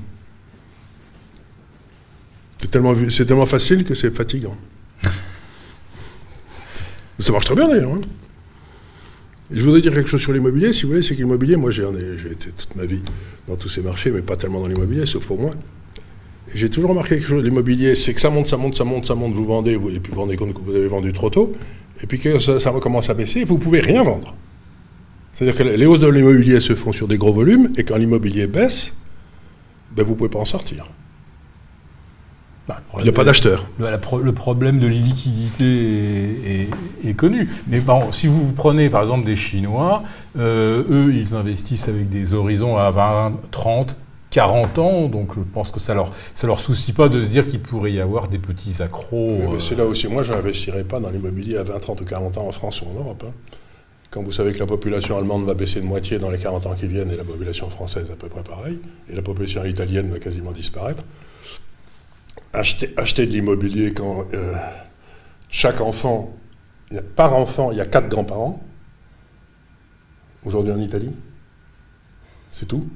C'est tellement, tellement facile que c'est fatigant. Ça marche très bien d'ailleurs. Hein. Je voudrais dire quelque chose sur l'immobilier, si vous voulez, c'est que l'immobilier, moi j'ai été toute ma vie dans tous ces marchés, mais pas tellement dans l'immobilier, sauf pour moi. J'ai toujours remarqué quelque chose, l'immobilier, c'est que ça monte, ça monte, ça monte, ça monte, vous vendez, vous, et puis vous rendez compte que vous avez vendu trop tôt, et puis que ça, ça recommence à baisser, vous ne pouvez rien vendre. C'est-à-dire que les hausses de l'immobilier se font sur des gros volumes, et quand l'immobilier baisse, ben vous ne pouvez pas en sortir. bah, il n'y a pas d'acheteur. Le, problème de l'illiquidité est, connu. Mais bon, si vous prenez par exemple des Chinois, euh, eux, ils investissent avec des horizons à 20, 30, 40 ans, donc je pense que ça leur, ça leur soucie pas de se dire qu'il pourrait y avoir des petits accros. Euh. C'est là aussi, moi je n'investirais pas dans l'immobilier à 20, 30 ou 40 ans en France ou en Europe. Hein. Quand vous savez que la population allemande va baisser de moitié dans les 40 ans qui viennent et la population française à peu près pareil, et la population italienne va quasiment disparaître, acheter, acheter de l'immobilier quand euh, chaque enfant, par enfant, il y a quatre grands-parents, aujourd'hui en Italie, c'est tout.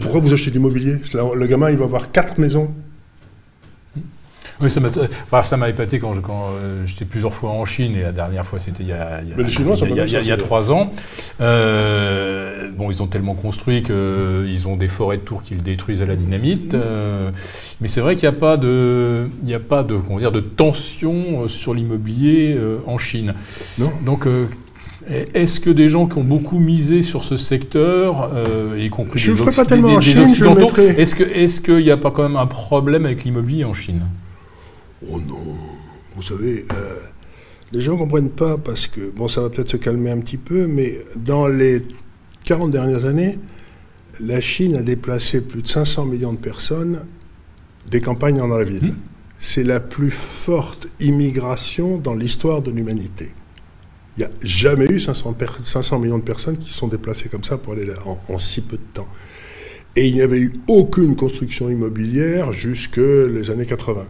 Pourquoi vous achetez de l'immobilier? Le gamin, il va avoir quatre maisons oui, ça m'a ça épaté quand, euh, j'étais plusieurs fois en Chine, et la dernière fois c'était il y a, il y a, trois ans. Euh, bon, ils ont tellement construit qu'ils ont des forêts de tours qu'ils détruisent à la dynamite. Euh, mais c'est vrai qu'il n'y a pas de, il a pas de, comment dire, de tension sur l'immobilier en Chine. Non. Donc, est-ce que des gens qui ont beaucoup misé sur ce secteur, y compris je des, Chine, occidentaux, est-ce qu'il n'y a pas quand même un problème avec l'immobilier en Chine? Oh non, vous savez, euh, les gens ne comprennent pas parce que, bon, ça va peut-être se calmer un petit peu, mais dans les 40 dernières années, la Chine a déplacé plus de 500 millions de personnes des campagnes dans la ville. Mmh. C'est la plus forte immigration dans l'histoire de l'humanité. Il n'y a jamais eu 500, 500, millions de personnes qui sont déplacées comme ça pour aller là, en si peu de temps. Et il n'y avait eu aucune construction immobilière jusque les années 80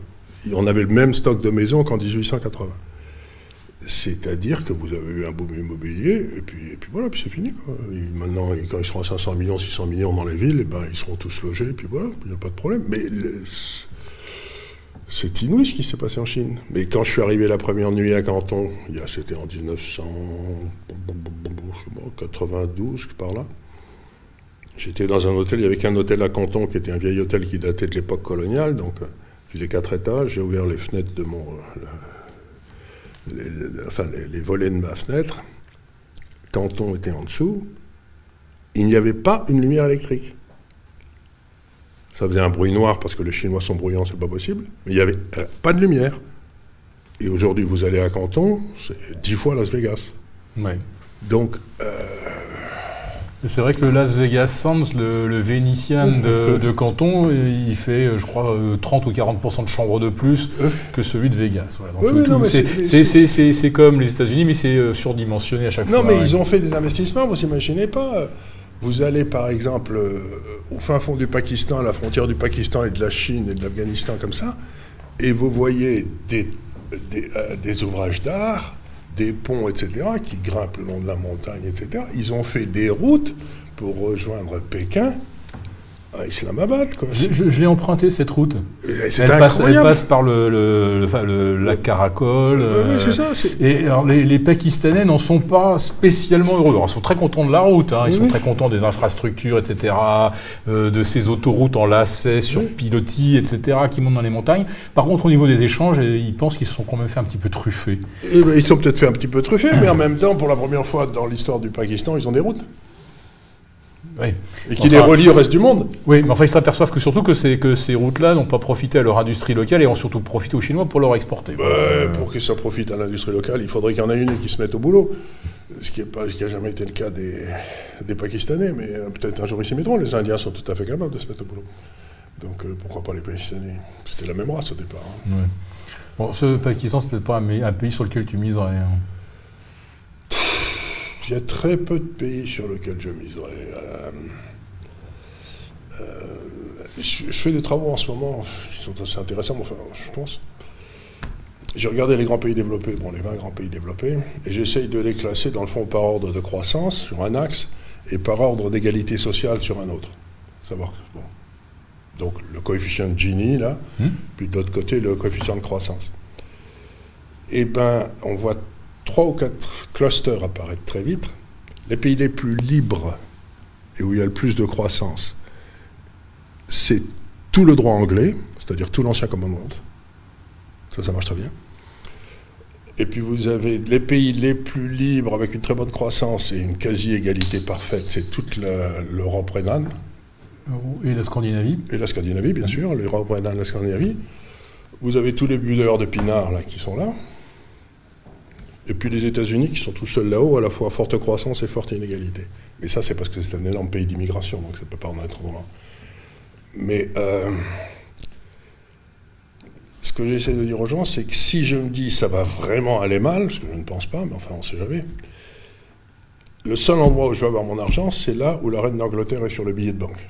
on avait le même stock de maisons qu'en 1880. C'est-à-dire que vous avez eu un boom immobilier, et puis, voilà, puis c'est fini. maintenant, quand ils seront à 500 millions, 600 millions dans les villes, et ben, ils seront tous logés, et puis voilà, il n'y a pas de problème. Mais c'est inouï ce qui s'est passé en Chine. Mais quand je suis arrivé la première nuit à Canton, c'était en 1992, par là, j'étais dans un hôtel, il y avait qu'un hôtel à Canton qui était un vieil hôtel qui datait de l'époque coloniale, donc faisais quatre étages, j'ai ouvert les fenêtres de mon. les, enfin, les, volets de ma fenêtre. Canton était en dessous. Il n'y avait pas une lumière électrique. Ça faisait un bruit noir parce que les Chinois sont bruyants, c'est pas possible. Mais il n'y avait euh, pas de lumière. Et aujourd'hui, vous allez à Canton, c'est dix fois Las Vegas. Ouais. Donc, euh, c'est vrai que le Las Vegas Sands, le, Vénitien de, Canton, il fait, je crois, 30 ou 40% de chambres de plus que celui de Vegas. c'est comme les États-Unis, mais c'est euh, surdimensionné à chaque fois. Non, mais ils ont fait des investissements, vous n'imaginez pas. Vous allez par exemple euh, au fin fond du Pakistan, à la frontière du Pakistan et de la Chine et de l'Afghanistan comme ça, et vous voyez des, des euh, ouvrages d'art des ponts, etc., qui grimpent le long de la montagne, etc. Ils ont fait des routes pour rejoindre Pékin à Islamabad. Quoi. Je, l'ai emprunté cette route. Elle passe, elle, passe, par le, le, lac Caracol. oui, c'est ça. Et alors, les, Pakistanais n'en sont pas spécialement heureux. ils sont très contents de la route, hein. ils sont très contents des infrastructures, etc., euh, de ces autoroutes en lacets sur pilotis, etc., qui montent dans les montagnes. Par contre, au niveau des échanges, ils pensent qu'ils se sont quand même fait un petit peu truffés. Ben, ils sont peut-être fait un petit peu truffés, mais en même temps, pour la première fois dans l'histoire du Pakistan, ils ont des routes. Et qui les relie au reste du monde. Oui, mais enfin, ils s'aperçoivent que surtout que ces, que ces routes-là n'ont pas profité à leur industrie locale et ont surtout profité aux Chinois pour leur exporter. Pour que ça profite à l'industrie locale, il faudrait qu'il y en ait une qui se mette au boulot. Ce qui n'a jamais été le cas des, des Pakistanais, mais euh, peut-être un jour ils s'y mettront. Les Indiens sont tout à fait capables de se mettre au boulot. Donc euh, pourquoi pas les Pakistanais? C'était la même race au départ. Hein. Bon, ce Pakistan, c'est peut-être pas un, pays sur lequel tu miserais. Hein. Il y a très peu de pays sur lesquels je miserais. Euh, euh, je, fais des travaux en ce moment qui sont assez intéressants, enfin, je pense. J'ai regardé les grands pays développés, bon, les 20 grands pays développés, et j'essaye de les classer dans le fond par ordre de croissance sur un axe et par ordre d'égalité sociale sur un autre. Savoir, bon. Donc le coefficient de Gini, là, hmm. puis de l'autre côté, le coefficient de croissance. Eh bien, on voit trois ou quatre clusters apparaissent très vite. Les pays les plus libres et où il y a le plus de croissance, c'est tout le droit anglais, c'est-à-dire tout l'ancien Commonwealth. Ça, ça marche très bien. Et puis vous avez les pays les plus libres avec une très bonne croissance et une quasi-égalité parfaite, c'est toute l'Europe rhénane. Et la Scandinavie Et la Scandinavie, bien sûr, l'Europe et la Scandinavie. Vous avez tous les builleurs de pinard là, qui sont là. Et puis les États-Unis qui sont tout seuls là-haut, à la fois forte croissance et forte inégalité. Mais ça, c'est parce que c'est un énorme pays d'immigration, donc ça ne peut pas en être loin. Mais euh, ce que j'essaie de dire aux gens, c'est que si je me dis ça va vraiment aller mal, ce que je ne pense pas, mais enfin on ne sait jamais, le seul endroit où je vais avoir mon argent, c'est là où la reine d'Angleterre est sur le billet de banque.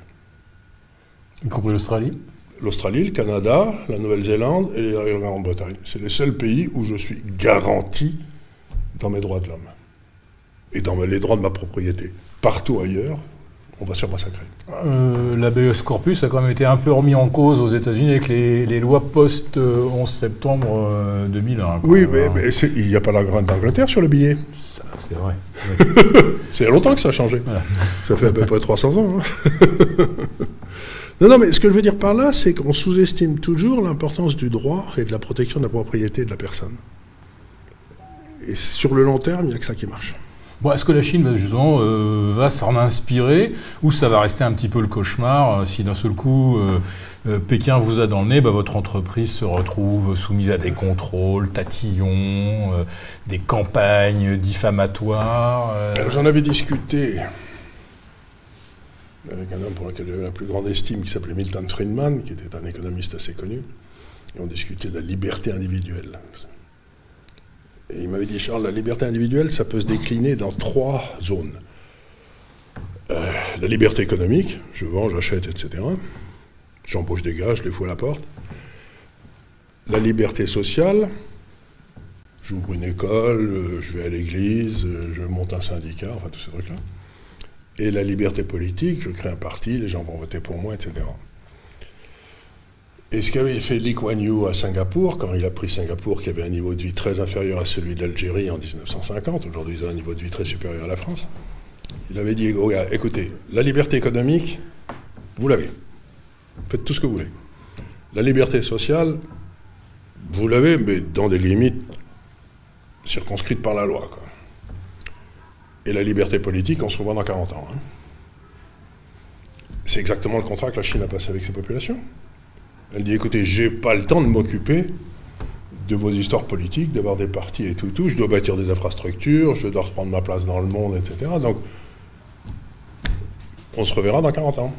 Y compris l'Australie L'Australie, le Canada, la Nouvelle-Zélande et la Grande-Bretagne. C'est les seuls pays où je suis garanti dans mes droits de l'homme et dans les droits de ma propriété. Partout ailleurs, on va se faire massacrer. Euh, L'ABS corpus a quand même été un peu remis en cause aux États-Unis avec les, lois post-11 euh, septembre 2001. Euh, oui, mais, il n'y a pas la grande d'Angleterre sur le billet. C'est vrai. c'est longtemps que ça a changé. Ça fait à peu près 300 ans. Hein. non, non, mais ce que je veux dire par là, c'est qu'on sous-estime toujours l'importance du droit et de la protection de la propriété de la personne. Et sur le long terme, il n'y a que ça qui marche. Bon, Est-ce que la Chine justement euh, va s'en inspirer ou ça va rester un petit peu le cauchemar euh, si d'un seul coup euh, Pékin vous a dans le nez, bah, votre entreprise se retrouve soumise à des contrôles, tatillons, des campagnes diffamatoires J'en avais discuté avec un homme pour lequel j'avais la plus grande estime qui s'appelait Milton Friedman, qui était un économiste assez connu, et on discutait de la liberté individuelle. Il m'avait dit, Charles, la liberté individuelle, ça peut se décliner dans trois zones. Euh, la liberté économique, je vends, j'achète, etc. J'embauche des gars, je les fous à la porte. La liberté sociale, j'ouvre une école, je vais à l'église, je monte un syndicat, enfin tous ces trucs-là. Et la liberté politique, je crée un parti, les gens vont voter pour moi, etc. Et ce qu'avait fait Lee Kuan Yew à Singapour, quand il a pris Singapour, qui avait un niveau de vie très inférieur à celui d'Algérie en 1950, aujourd'hui ils ont un niveau de vie très supérieur à la France, il avait dit oh, écoutez, la liberté économique, vous l'avez. Faites tout ce que vous voulez. La liberté sociale, vous l'avez, mais dans des limites circonscrites par la loi. Et la liberté politique, on se revoit dans 40 ans. Hein. C'est exactement le contrat que la Chine a passé avec ses populations. Elle dit écoutez, j'ai pas le temps de m'occuper de vos histoires politiques, d'avoir des partis et tout, tout. Je dois bâtir des infrastructures, je dois reprendre ma place dans le monde, etc. Donc, on se reverra dans 40 ans.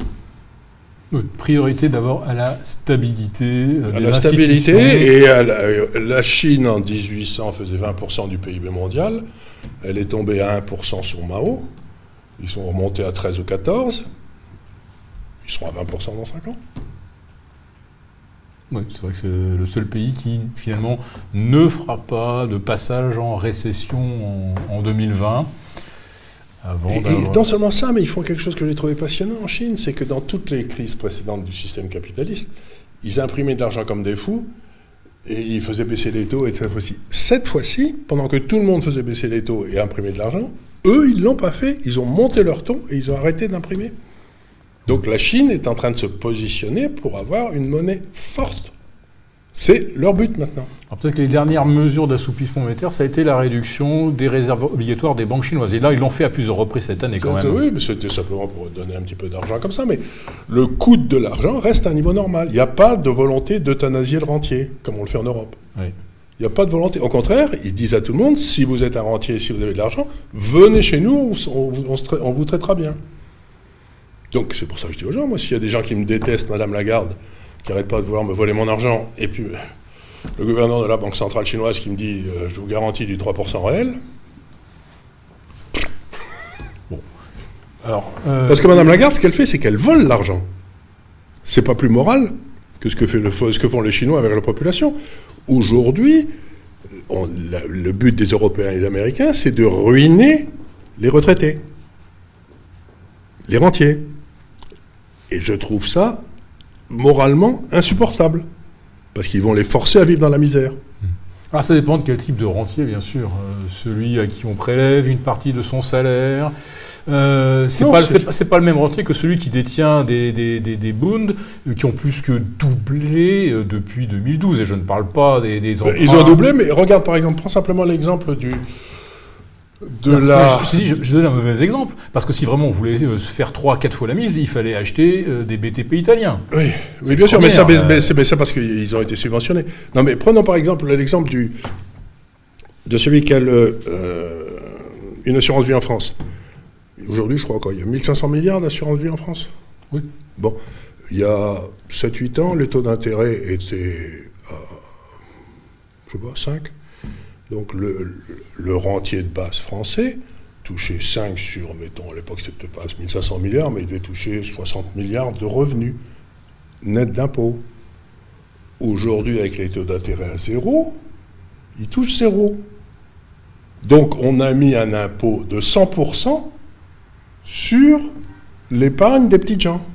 priorité d'abord à la stabilité. Euh, à la stabilité, et à la, Chine en 1800 faisait 20% du PIB mondial. Elle est tombée à 1% sur Mao. Ils sont remontés à 13 ou 14. Ils seront à 20% dans 5 ans. Oui, c'est vrai que c'est le seul pays qui finalement ne fera pas de passage en récession en, 2020. Avant et, non seulement ça, mais ils font quelque chose que j'ai trouvé passionnant en Chine, c'est que dans toutes les crises précédentes du système capitaliste, ils imprimaient de l'argent comme des fous et ils faisaient baisser les taux. Et cette fois-ci, cette fois-ci, pendant que tout le monde faisait baisser les taux et imprimer de l'argent, eux, ils l'ont pas fait. Ils ont monté leur taux et ils ont arrêté d'imprimer. Donc la Chine est en train de se positionner pour avoir une monnaie forte. C'est leur but maintenant. Peut-être que les dernières mesures d'assouplissement monétaire, ça a été la réduction des réserves obligatoires des banques chinoises. Et là, ils l'ont fait à plusieurs reprises cette année quand même. Oui, mais c'était simplement pour donner un petit peu d'argent comme ça. Mais le coût de l'argent reste à un niveau normal. Il n'y a pas de volonté d'euthanasier le rentier, comme on le fait en Europe. Il n'y a pas de volonté. Au contraire, ils disent à tout le monde, si vous êtes un rentier, si vous avez de l'argent, venez chez nous, on, on vous traitera bien. Donc c'est pour ça que je dis aux gens, moi, s'il y a des gens qui me détestent, Madame Lagarde, qui n'arrêtent pas de vouloir me voler mon argent, et puis euh, le gouverneur de la Banque centrale chinoise qui me dit euh, je vous garantis du 3% réel. Bon. Alors, euh, Parce que Madame Lagarde, ce qu'elle fait, c'est qu'elle vole l'argent. C'est pas plus moral que ce que, fait le, ce que font les Chinois avec la population. Aujourd'hui, le but des Européens et des Américains, c'est de ruiner les retraités, les rentiers. Et je trouve ça moralement insupportable. Parce qu'ils vont les forcer à vivre dans la misère. Ah, ça dépend de quel type de rentier, bien sûr. Euh, celui à qui on prélève une partie de son salaire. Euh, c'est pas, pas, le même rentier que celui qui détient des, des, euh, qui ont plus que doublé euh, depuis 2012. Et je ne parle pas des, des Ils ont doublé, mais regarde par exemple, prends simplement l'exemple du, de la... Je, je, je, donne un mauvais exemple, parce que si vraiment on voulait se faire 3-4 fois la mise, il fallait acheter des BTP italiens. Oui, oui bien sûr, mais ça, c'est ça parce qu'ils ont été subventionnés. Non, mais prenons par exemple l'exemple du de celui qui a le, une assurance vie en France. Aujourd'hui, je crois qu'il y a 1500 milliards d'assurance vie en France? Oui. Bon, il y a 7-8 ans, les taux d'intérêt étaient à, je sais pas, 5. Donc le, rentier de base français touchait 5 sur, mettons, à l'époque c'était pas 1500 milliards, mais il devait toucher 60 milliards de revenus nets d'impôts. Aujourd'hui, avec les taux d'intérêt à zéro, il touche zéro. Donc on a mis un impôt de 100% sur l'épargne des petits gens.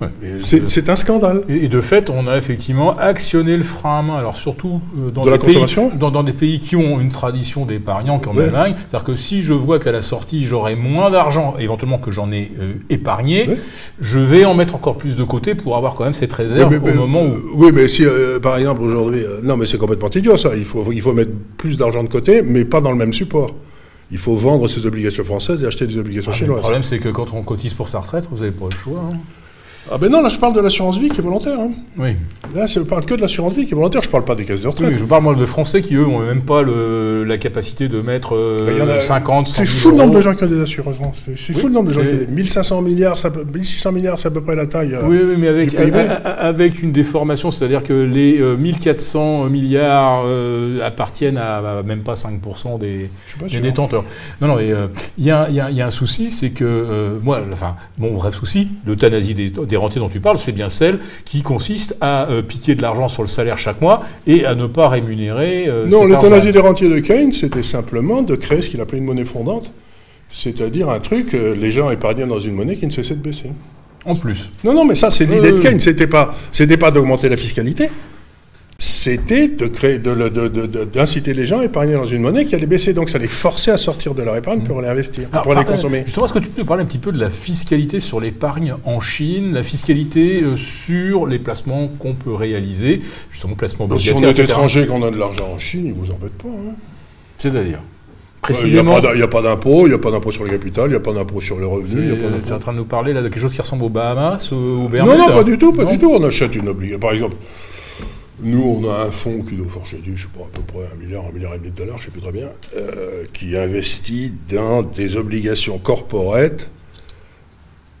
Ouais, c'est un scandale. Et, de fait, on a effectivement actionné le frein à main. Alors surtout euh, dans, de des pays, dans, dans, des pays qui ont une tradition d'épargnants comme ouais. l'Allemagne. C'est-à-dire que si je vois qu'à la sortie, j'aurai moins d'argent, éventuellement que j'en ai euh, épargné, ouais. je vais en mettre encore plus de côté pour avoir quand même cette réserve oui, mais, au moment où... Euh, oui, mais si, euh, par exemple, aujourd'hui... non, mais c'est complètement idiot, ça. Il faut, il faut mettre plus d'argent de côté, mais pas dans le même support. Il faut vendre ses obligations françaises et acheter des obligations ah, chinoises. Le problème, c'est que quand on cotise pour sa retraite, vous n'avez pas le choix. Hein. Ah ben non, là je parle de l'assurance vie qui est volontaire. Hein. Oui. Là, je parle que de l'assurance vie qui est volontaire, je parle pas des caisses de retraite. Oui, je parle moi de Français qui, eux, n'ont même pas le, la capacité de mettre euh, ben, y en a, 50, 100 C'est fou le nombre de gens qui ont des assurances. C'est oui, fou le nombre de gens qui ont 1500 milliards, ça, 1600 milliards, c'est à peu près la taille. Euh, oui, oui, mais avec, avec une déformation, c'est-à-dire que les euh, 1400 milliards euh, appartiennent à, à, même pas 5% des, des détenteurs. Non, non, il y, a, y, a, y a un souci, c'est que, euh, moi, enfin, mon bref souci, l'euthanasie des, des rentiers dont tu parles, c'est bien celle qui consiste à euh, piquer de l'argent sur le salaire chaque mois et à ne pas rémunérer. Euh, non, l'euthanasie des rentiers de Keynes, c'était simplement de créer ce qu'il appelait une monnaie fondante, c'est-à-dire un truc, euh, les gens épargnaient dans une monnaie qui ne cessait de baisser. En plus. Non, non, mais ça, c'est l'idée de Keynes. C'était pas, c'était pas d'augmenter la fiscalité. C'était de créer, d'inciter de, de, les gens à épargner dans une monnaie qui allait baisser. Donc, ça les forçait à sortir de leur épargne pour réinvestir, Alors, pour les consommer. Justement, est-ce que tu peux nous parler un petit peu de la fiscalité sur l'épargne en Chine, la fiscalité euh, sur les placements qu'on peut réaliser, justement, placements obligataires Si on est étranger, qu'on a de l'argent en Chine, ils vous embêtent pas. Hein. C'est-à-dire Précisément. Il n'y a pas d'impôt, il n'y a pas d'impôt sur le capital, il n'y a pas d'impôt sur les revenus. Tu es en train de nous parler là, de quelque chose qui ressemble aux Bahamas ou aux Non, non, pas du tout, pas non. du tout. On achète une obligation. Par exemple, nous, on a un fonds qui doit forger, je sais pas, à peu près un milliard, un milliard et demi de dollars, je sais plus très bien, euh, qui investit dans des obligations corporates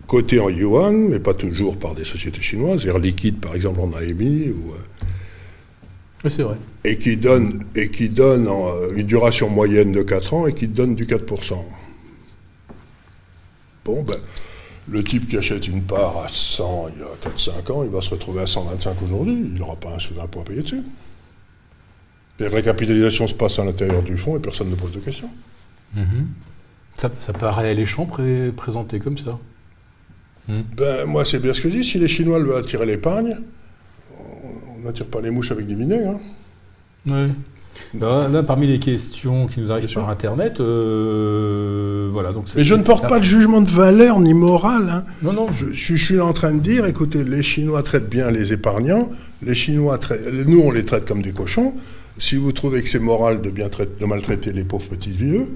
cotées en yuan, mais pas toujours par des sociétés chinoises. Air Liquide, par exemple, en a émis. Ou, euh, oui, c'est vrai. Et qui donne, et qui donne en, une duration moyenne de 4 ans et qui donne du 4%. Bon, ben le type qui achète une part à 100 il y a 4-5 ans, il va se retrouver à 125 aujourd'hui. Il n'aura pas un sou d'impôt à payer dessus. La récapitalisation se passe à l'intérieur du fonds et personne ne pose de questions. -hmm. ça, ça, paraît alléchant pré présenté comme ça. Mm. Ben, moi, c'est bien ce que je dis. Si les Chinois veulent attirer l'épargne, on n'attire pas les mouches avec des vinaigres. Hein. Oui. Là, là, parmi les questions qui nous arrivent par Internet, euh, voilà. Donc Mais je ne porte pas de jugement de valeur ni moral. Hein. Non, non. Je, je, suis en train de dire, écoutez, les Chinois traitent bien les épargnants. Les Chinois, traitent, nous, on les traite comme des cochons. Si vous trouvez que c'est moral de bien traiter, de maltraiter les pauvres petits vieux,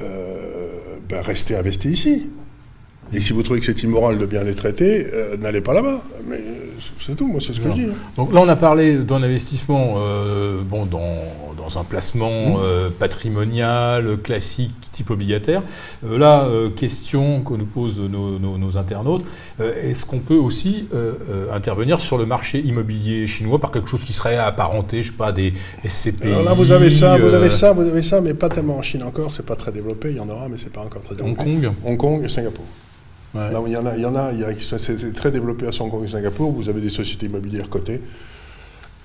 euh, ben restez investis ici. Et si vous trouvez que c'est immoral de bien les traiter, euh, n'allez pas là-bas. Mais c'est tout, moi c'est ce que je dis. Hein. Donc là on a parlé d'un investissement euh, bon, dans, dans, un placement mmh. euh, patrimonial, classique, type obligataire. Euh, là, question que nous posent nos, nos, nos internautes, est-ce qu'on peut aussi intervenir sur le marché immobilier chinois par quelque chose qui serait apparenté, je sais pas, des SCPI Alors là vous avez ça, vous avez ça, vous avez ça, mais pas tellement en Chine encore, c'est pas très développé, il y en aura, mais c'est pas encore très développé. Hong Kong Hong Kong et Singapour. Ouais. Là, il y en a, il y en a, c'est très développé à Hong Kong et Singapour. Vous avez des sociétés immobilières cotées.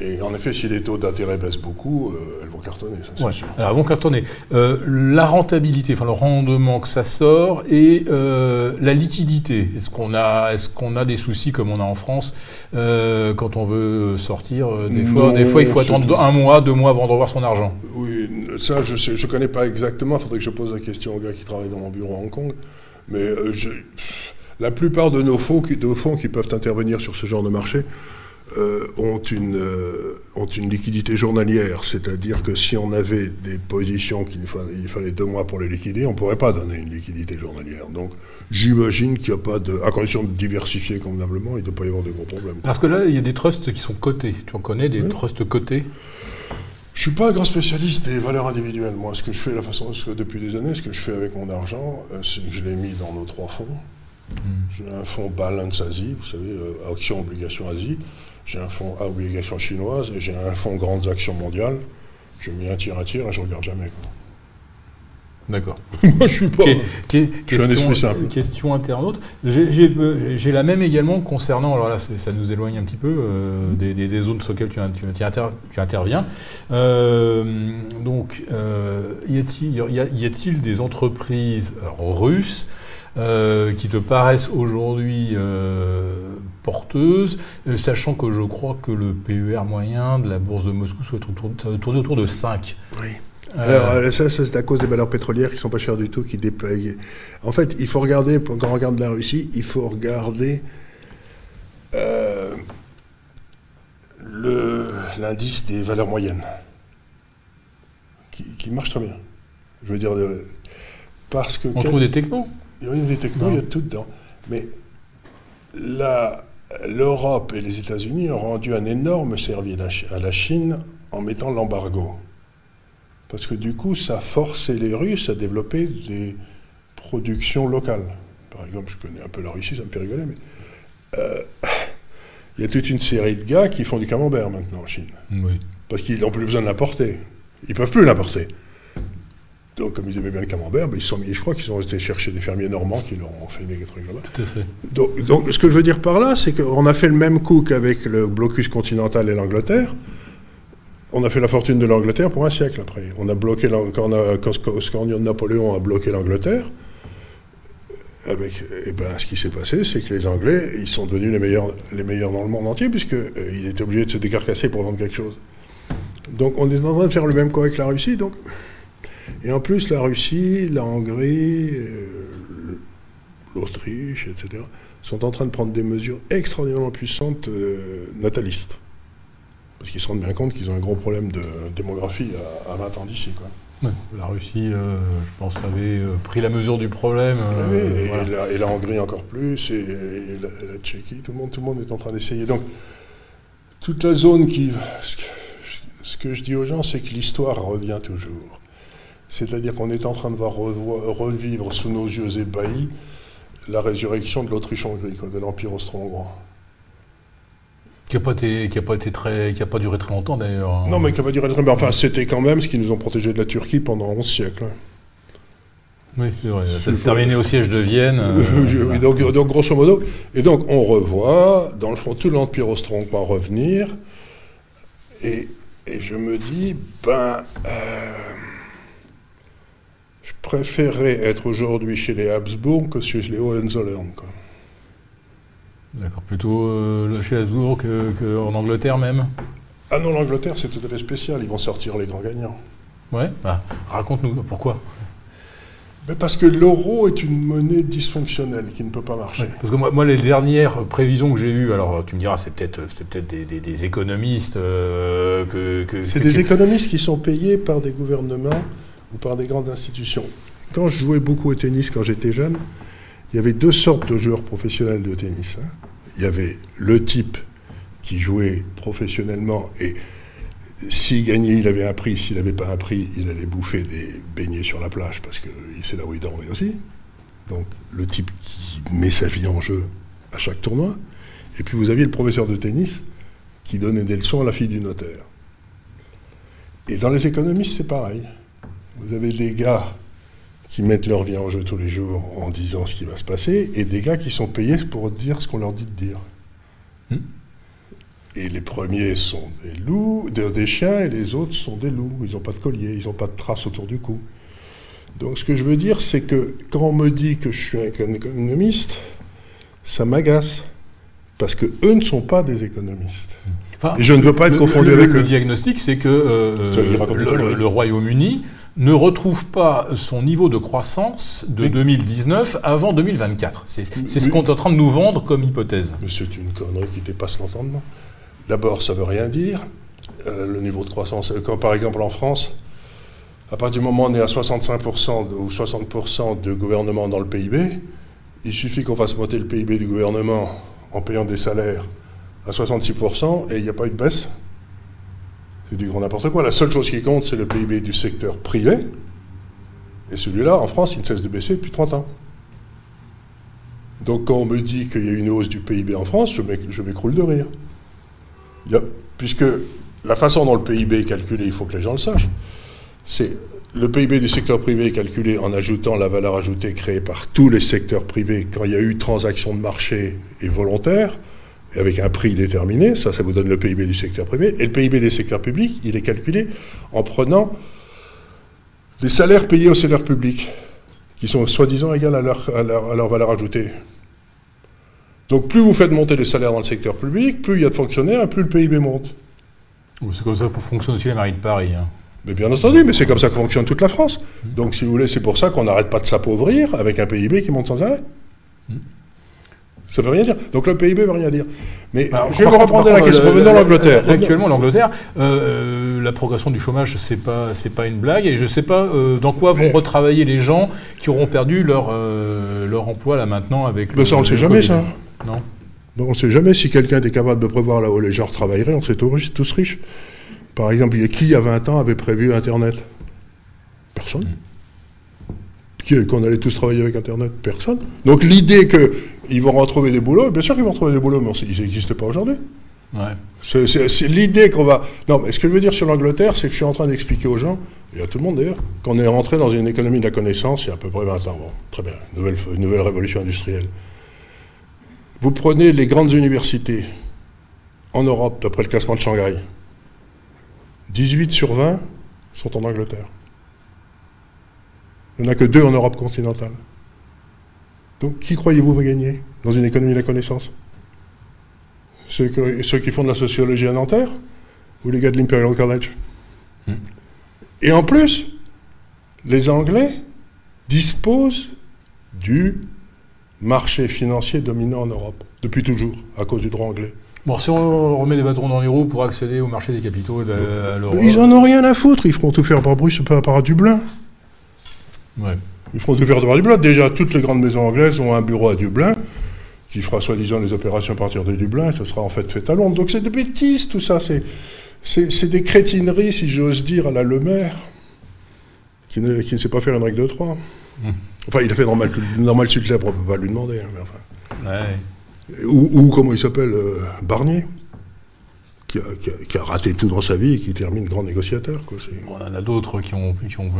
Et en effet, si les taux d'intérêt baissent beaucoup, euh, elles vont cartonner, ça ouais. sûr. Alors, elles vont cartonner. Euh, la rentabilité, enfin le rendement que ça sort et euh, la liquidité. Est-ce qu'on a, est-ce qu'on a des soucis comme on a en France quand on veut sortir Des fois, non, des fois, il faut attendre tout. un mois, deux mois avant de revoir son argent? Oui, ça, je ne je connais pas exactement. Il faudrait que je pose la question au gars qui travaille dans mon bureau à Hong Kong. Mais euh, je, la plupart de nos fonds, qui, de fonds qui peuvent intervenir sur ce genre de marché euh, ont, une, euh, ont une liquidité journalière, c'est-à-dire que si on avait des positions qu'il fallait, il fallait deux mois pour les liquider, on ne pourrait pas donner une liquidité journalière. Donc j'imagine qu'il n'y a pas de... À condition de diversifier convenablement, il ne doit pas y avoir de gros problèmes. Parce que là, il y a des trusts qui sont cotés. Tu en connais des trusts cotés? Je suis pas un grand spécialiste des valeurs individuelles. Moi, ce que je fais, la façon, ce que depuis des années, ce que je fais avec mon argent, euh, c'est que je l'ai mis dans nos trois fonds. Hmm. J'ai un fonds Balance Asie, vous savez, euh, Action Obligation Asie. J'ai un fonds à Obligation chinoise et j'ai un fonds Grandes Actions mondiales. Je mets un tir, un tir et je regarde jamais. D'accord. Moi, je suis pas. je suis un esprit simple. Question internaute. J'ai la même également concernant. Alors là, ça nous éloigne un petit peu euh, des, zones sur lesquelles tu, tu, interviens. Euh, donc, euh, y a-t-il des entreprises russes qui te paraissent aujourd'hui porteuses, sachant que je crois que le PER moyen de la bourse de Moscou soit tourné autour de 5 Oui. Alors, euh, ça, c'est à cause des valeurs pétrolières qui sont pas chères du tout, qui déploient. En fait, il faut regarder, quand on regarde la Russie, il faut regarder euh, l'indice des valeurs moyennes, qui, marche très bien. Je veux dire, euh, parce que. On trouve des technos Il y a des technos, il y a tout dedans. Mais l'Europe et les États-Unis ont rendu un énorme service à la Chine en mettant l'embargo. Parce que du coup, ça forçait les Russes à développer des productions locales. Par exemple, je connais un peu la Russie, ça me fait rigoler, mais euh, il y a toute une série de gars qui font du camembert maintenant en Chine. Parce qu'ils n'ont plus besoin de l'importer. Ils ne peuvent plus l'importer. Donc, comme ils aimaient bien le camembert, ben, ils sont mis, je crois qu'ils ont été chercher des fermiers normands qui leur ont fait des trucs là-bas. Tout à fait. Donc, donc, ce que je veux dire par là, c'est qu'on a fait le même coup qu'avec le blocus continental et l'Angleterre on a fait la fortune de l'Angleterre pour un siècle après. On a bloqué quand, Napoléon a bloqué l'Angleterre, avec, eh ben, ce qui s'est passé, c'est que les Anglais, ils sont devenus les meilleurs, les meilleurs dans le monde entier, puisqu'ils euh, étaient obligés de se décarcasser pour vendre quelque chose. Donc on est en train de faire le même coup avec la Russie. Donc. Et en plus, la Russie, la Hongrie, euh, l'Autriche, etc., sont en train de prendre des mesures extraordinairement puissantes euh, natalistes. Parce qu'ils se rendent bien compte qu'ils ont un gros problème de démographie à, 20 ans d'ici. la Russie, euh, je pense, avait euh, pris la mesure du problème. Euh, et, la, Hongrie encore plus, et, la, Tchéquie, tout le, monde, tout le monde est en train d'essayer. Donc, toute la zone qui... Ce que je dis aux gens, c'est que l'histoire revient toujours. C'est-à-dire qu'on est en train de voir revivre sous nos yeux ébahis la résurrection de l'Autriche-Hongrie, de l'Empire austro-hongrois. Qui n'a pas, été, qui a pas été très, qui a pas duré très longtemps d'ailleurs. Non, mais qui n'a pas duré très longtemps. Enfin, c'était quand même ce qui nous ont protégés de la Turquie pendant 11 siècles. Oui, c'est vrai. Ça s'est terminé au siège de Vienne. Euh, oui, donc, donc, grosso modo. Et donc, on revoit, dans le fond, tout l'Empire austro-hongrois revenir. Et, et, je me dis, ben. Euh, je préférerais être aujourd'hui chez les Habsbourg que chez les Hohenzollern. Quoi. D'accord, plutôt euh, chez Hasbrook qu'en Angleterre même Ah non, l'Angleterre c'est tout à fait spécial, ils vont sortir les grands gagnants. Ouais, bah, raconte-nous pourquoi? Mais parce que l'euro est une monnaie dysfonctionnelle qui ne peut pas marcher. parce que moi, moi, les dernières prévisions que j'ai eues, alors tu me diras, c'est peut-être peut des, des, des, économistes euh, que. c'est des économistes qui sont payés par des gouvernements ou par des grandes institutions. Quand je jouais beaucoup au tennis quand j'étais jeune, il y avait deux sortes de joueurs professionnels de tennis. Hein. Il y avait le type qui jouait professionnellement et s'il gagnait, il avait un prix. S'il n'avait pas un prix, il allait bouffer des beignets sur la plage parce que c'est là où il dormait aussi. Donc le type qui met sa vie en jeu à chaque tournoi. Et puis vous aviez le professeur de tennis qui donnait des leçons à la fille du notaire. Et dans les économistes, c'est pareil. Vous avez des gars qui mettent leur vie en jeu tous les jours en disant ce qui va se passer, et des gars qui sont payés pour dire ce qu'on leur dit de dire. Hmm. Et les premiers sont des loups, des, chiens, et les autres sont des loups. Ils n'ont pas de collier, ils n'ont pas de traces autour du cou. Donc ce que je veux dire, c'est que quand on me dit que je suis un économiste, ça m'agace. Parce que eux ne sont pas des économistes. et je ne veux pas être confondu avec eux. Le diagnostic, c'est que euh, le Royaume-Uni ne retrouve pas son niveau de croissance de 2019 avant 2024. C'est ce qu'on est en train de nous vendre comme hypothèse. Mais c'est une connerie qui dépasse l'entendement. D'abord, ça ne veut rien dire. Euh, le niveau de croissance, comme par exemple en France, à partir du moment où on est à 65% ou 60% de gouvernement dans le PIB, il suffit qu'on fasse monter le PIB du gouvernement en payant des salaires à 66% et il n'y a pas eu de baisse. C'est du grand n'importe quoi. La seule chose qui compte, c'est le PIB du secteur privé. Et celui-là, en France, il ne cesse de baisser depuis 30 ans. Donc quand on me dit qu'il y a une hausse du PIB en France, je m'écroule de rire. puisque la façon dont le PIB est calculé, il faut que les gens le sachent, c'est le PIB du secteur privé calculé en ajoutant la valeur ajoutée créée par tous les secteurs privés quand il y a eu transaction de marché et volontaire, et avec un prix déterminé, ça, ça vous donne le PIB du secteur privé. Et le PIB des secteurs publics, il est calculé en prenant les salaires payés au secteur public, qui sont soi-disant égaux à leur, à, leur, valeur ajoutée. Donc plus vous faites monter les salaires dans le secteur public, plus il y a de fonctionnaires et plus le PIB monte. C'est comme ça que fonctionne aussi la mairie de Paris. Hein. Mais bien entendu, mais c'est comme ça que fonctionne toute la France. Donc, si vous voulez, c'est pour ça qu'on n'arrête pas de s'appauvrir avec un PIB qui monte sans arrêt. Ça ne veut rien dire. Donc le PIB ne veut rien dire. Mais je vais vous reprendre la question. Revenons à l'Angleterre. Actuellement, l'Angleterre, euh, la progression du chômage, ce n'est pas, pas une blague. Et je ne sais pas euh, dans quoi vont retravailler les gens qui auront perdu leur, euh, leur emploi là maintenant avec mais Ça, on ne sait jamais, ça. Non. on ne sait jamais si quelqu'un est capable de prévoir là où les gens travailleraient. On sait tous, tous riches. Par exemple, qui, il y a 20 ans, avait prévu Internet? Personne. Qui Qu'on allait tous travailler avec Internet Personne. Donc l'idée qu'ils vont retrouver des boulots, bien sûr qu'ils vont retrouver des boulots, mais ils n'existent pas aujourd'hui. Ouais. C'est l'idée qu'on va. Non, mais ce que je veux dire sur l'Angleterre, c'est que je suis en train d'expliquer aux gens, et à tout le monde d'ailleurs, qu'on est rentré dans une économie de la connaissance il y a à peu près 20 ans. Bon, très bien, nouvelle, nouvelle révolution industrielle. Vous prenez les grandes universités en Europe, d'après le classement de Shanghai, 18 sur 20 sont en Angleterre. Il n'y en a que deux en Europe continentale. Donc qui croyez-vous va gagner dans une économie de la connaissance? Ceux, qui font de la sociologie à Nanterre ou les gars de l'Imperial College? Hmm. Et en plus, les Anglais disposent du marché financier dominant en Europe, depuis toujours, à cause du droit anglais. Bon, si on remet des bâtons dans les roues pour accéder au marché des capitaux, eh ben, ils en ont rien à foutre. Ils feront tout faire par Bruxelles, par Dublin. Ouais. Ils feront tout faire par Dublin. Déjà, toutes les grandes maisons anglaises ont un bureau à Dublin qui fera soi-disant les opérations à partir de Dublin et ça sera en fait fait à Londres. Donc c'est des bêtises, tout ça. C'est des crétineries, si j'ose dire, à la Le Maire, qui ne, qui ne sait pas faire une règle de trois. Hum. Enfin, il a fait normal, normal suite on ne peut pas lui demander. Hein, mais enfin. Ouais. Ou, comment il s'appelle, euh, Barnier, qui a, raté tout dans sa vie et qui termine grand négociateur. Quoi. on en a d'autres qui, ont, qui, ont,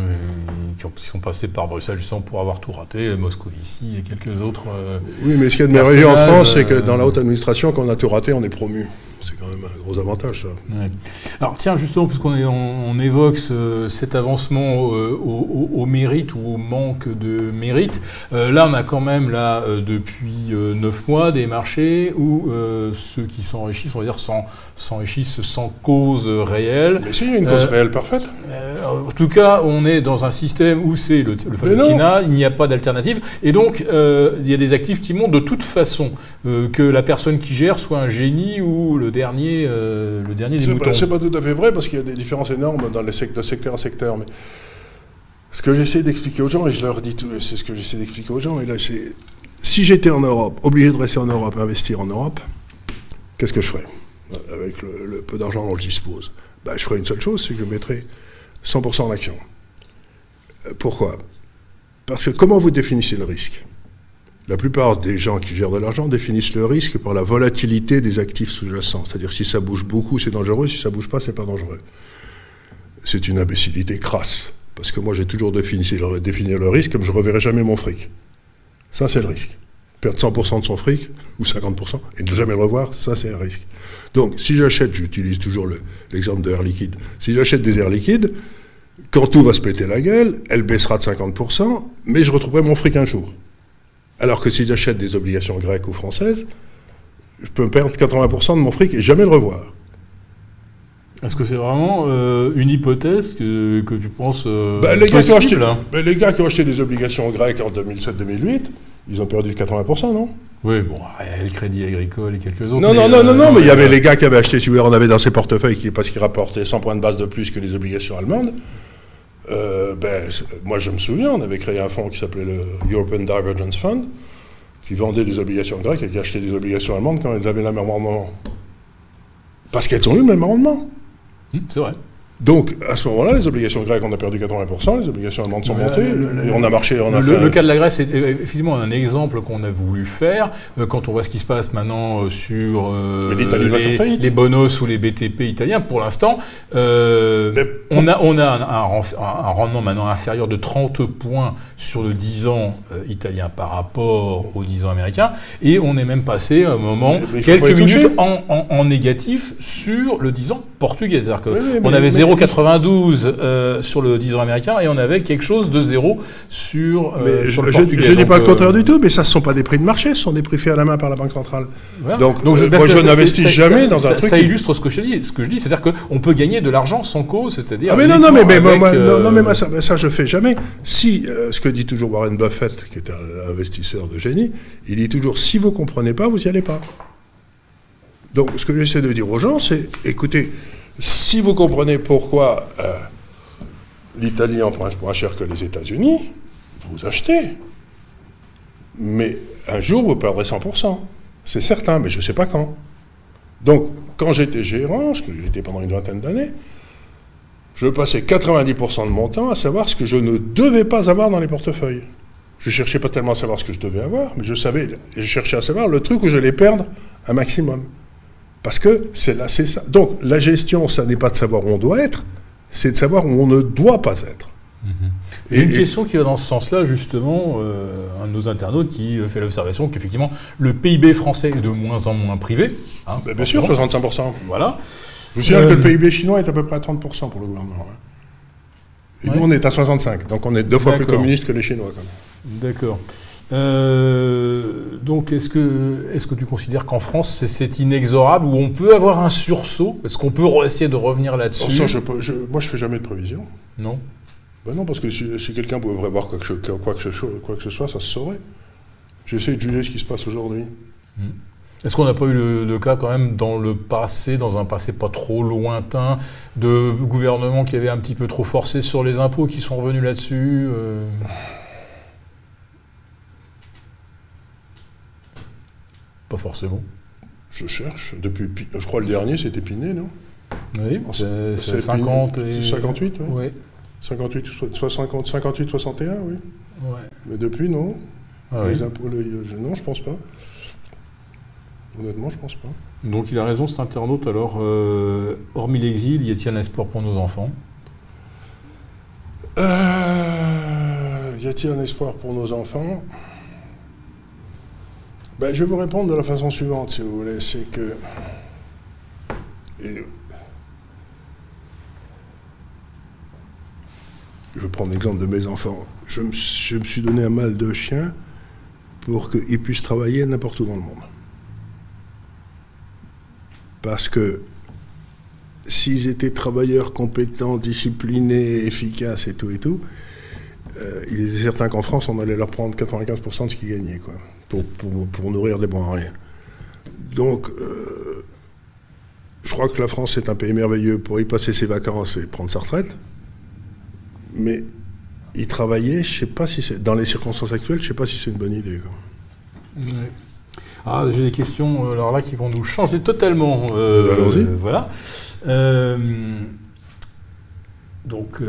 qui, sont passés par Bruxelles justement pour avoir tout raté, Moscovici et quelques autres. Euh, oui, mais ce qu'il y a de merveilleux en France, c'est que dans la haute administration, quand on a tout raté, on est promu. C'est quand même un gros avantage, ça. Alors, tiens, justement, puisqu'on on, évoque cet avancement euh, au, mérite ou au manque de mérite, euh, là, on a quand même, là, euh, depuis neuf mois, des marchés où ceux qui s'enrichissent, on va dire, s'enrichissent sans cause réelle. Mais si, il y a une cause réelle parfaite. en tout cas, on est dans un système où c'est le, le fameux il n'y a pas d'alternative. Et donc, il y a des actifs qui montrent de toute façon que la personne qui gère soit un génie ou le dernier, euh, le dernier des moutons. C'est pas tout à fait vrai parce qu'il y a des différences énormes dans les secteurs, de secteur à secteur. Mais ce que j'essaie d'expliquer aux gens, et je leur dis tout, c'est ce que j'essaie d'expliquer aux gens, et là, c'est si j'étais en Europe, obligé de rester en Europe, investir en Europe, qu'est-ce que je ferais? Avec le, peu d'argent dont je dispose ben, Je ferais une seule chose, c'est que je mettrais 100% en action. Euh, pourquoi? Parce que comment vous définissez le risque? La plupart des gens qui gèrent de l'argent définissent le risque par la volatilité des actifs sous-jacents. C'est-à-dire si ça bouge beaucoup, c'est dangereux, si ça bouge pas, c'est pas dangereux. C'est une imbécilité crasse. Parce que moi, j'ai toujours défini, définir le risque comme je ne reverrai jamais mon fric. Ça, c'est le risque. Perdre 100% de son fric, ou 50%, et ne jamais le revoir, ça, c'est un risque. Donc, si j'achète, j'utilise toujours l'exemple de air liquide, si j'achète des airs liquides, quand tout va se péter la gueule, elle baissera de 50%, mais je retrouverai mon fric un jour. Alors que si j'achète des obligations grecques ou françaises, je peux perdre 80% de mon fric et jamais le revoir. Est-ce que c'est vraiment euh, une hypothèse que, tu penses euh, ben, les, gars qui ont acheté, ben, les gars qui ont acheté des obligations grecques en 2007-2008, ils ont perdu 80%, non? Oui, bon, le Crédit Agricole et quelques autres. Non, non, non, non, non, mais il y avait les gars qui avaient acheté, si vous voulez, on avait dans ses portefeuilles qui, parce qu'ils rapportaient 100 points de base de plus que les obligations allemandes. Ben, moi, je me souviens, on avait créé un fonds qui s'appelait le European Divergence Fund, qui vendait des obligations grecques et qui achetait des obligations allemandes quand elles avaient le même rendement. Parce qu'elles ont eu le même rendement. Hum, c'est vrai. Donc, à ce moment-là, les obligations grecques, on a perdu 80%, les obligations allemandes sont montées, et on a marché, on a le, le cas de la Grèce est effectivement un exemple qu'on a voulu faire. Euh, quand on voit ce qui se passe maintenant euh, sur euh, les, les, bonos ou les BTP italiens, pour l'instant, on a, on a un, rendement maintenant inférieur de 30 points sur le 10 ans italien par rapport au 10 ans américain, et on est même passé un moment, quelques minutes en, en, négatif sur le 10 ans portugais. C'est-à-dire qu'on avait 0,92 euh, sur le 10 ans américain et on avait quelque chose de zéro sur, euh, le portugais. Je ne dis pas le euh, contraire du tout, mais ça ne sont pas des prix de marché, ce sont des prix faits à la main par la Banque centrale. Donc, moi, je n'investis jamais dans un truc. Ça illustre ce que je dis. Ce que je dis, c'est-à-dire qu'on peut gagner de l'argent sans cause, c'est-à-dire. Ah mais non, non, mais, non, mais moi, ça, ça, je fais jamais. Si, ce que dit toujours Warren Buffett, qui est un investisseur de génie, il dit toujours si vous comprenez pas, vous n'y allez pas. Donc, ce que j'essaie de dire aux gens, c'est écoutez, si vous comprenez pourquoi euh, l'Italie emprunte moins cher que les États-Unis, vous achetez. Mais un jour, vous perdrez 100%. C'est certain, mais je ne sais pas quand. Donc, quand j'étais gérant, ce que j'étais pendant une vingtaine d'années, je passais 90% de mon temps à savoir ce que je ne devais pas avoir dans les portefeuilles. Je ne cherchais pas tellement à savoir ce que je devais avoir, mais je savais, je cherchais à savoir le truc où j'allais perdre un maximum. Parce que c'est là, c'est ça. Donc la gestion, ça n'est pas de savoir où on doit être, c'est de savoir où on ne doit pas être. Et, une question qui va dans ce sens-là, justement, euh, un de nos internautes qui fait l'observation qu'effectivement, le PIB français est de moins en moins privé. Hein, ben, bien sûr, 65%. Voilà. Je vous signale que le euh, PIB chinois est à peu près à 30% pour le gouvernement. Hein. Et nous, on est à 65%. Donc on est deux fois plus communiste que les Chinois. D'accord. Euh, donc, est-ce que, est que tu considères qu'en France, c'est inexorable ou on peut avoir un sursaut? Est-ce qu'on peut essayer de revenir là-dessus? Je, Moi, je fais jamais de prévision. Non ben Non, parce que si, quelqu'un pouvait prévoir quoi que, quoi, que ce, quoi que ce soit, ça se saurait. J'essaie de juger ce qui se passe aujourd'hui. Hmm. Est-ce qu'on n'a pas eu le, cas quand même dans le passé, dans un passé pas trop lointain, de gouvernements qui avaient un petit peu trop forcé sur les impôts, qui sont revenus là-dessus euh? Pas forcément. Je cherche. Depuis, je crois le dernier, c'était Pinet, non? Oui, c'est 50 et... 58, oui. 58, 60, 58, 61, oui. Ouais. Mais depuis, non. Ah les impôts, non, je pense pas. Honnêtement, je pense pas. Donc il a raison, cet internaute. Alors, euh, hormis l'exil, y a-t-il un espoir pour nos enfants? Euh, Y a-t-il un espoir pour nos enfants? Ben, je vais vous répondre de la façon suivante, si vous voulez. C'est que. Je vais prendre l'exemple de mes enfants. Je me, suis donné un mal de chien pour qu'ils puissent travailler n'importe où dans le monde. Parce que s'ils étaient travailleurs compétents, disciplinés, efficaces et tout et tout, euh, il est certain qu'en France, on allait leur prendre 95% de ce qu'ils gagnaient. Quoi pour, nourrir des bons à rien. Donc, euh, je crois que la France est un pays merveilleux pour y passer ses vacances et prendre sa retraite. Mais y travailler, je sais pas si c'est dans les circonstances actuelles, je sais pas si c'est une bonne idée. Ah, j'ai des questions euh, alors là qui vont nous changer totalement. Euh, Allons-y. voilà. donc,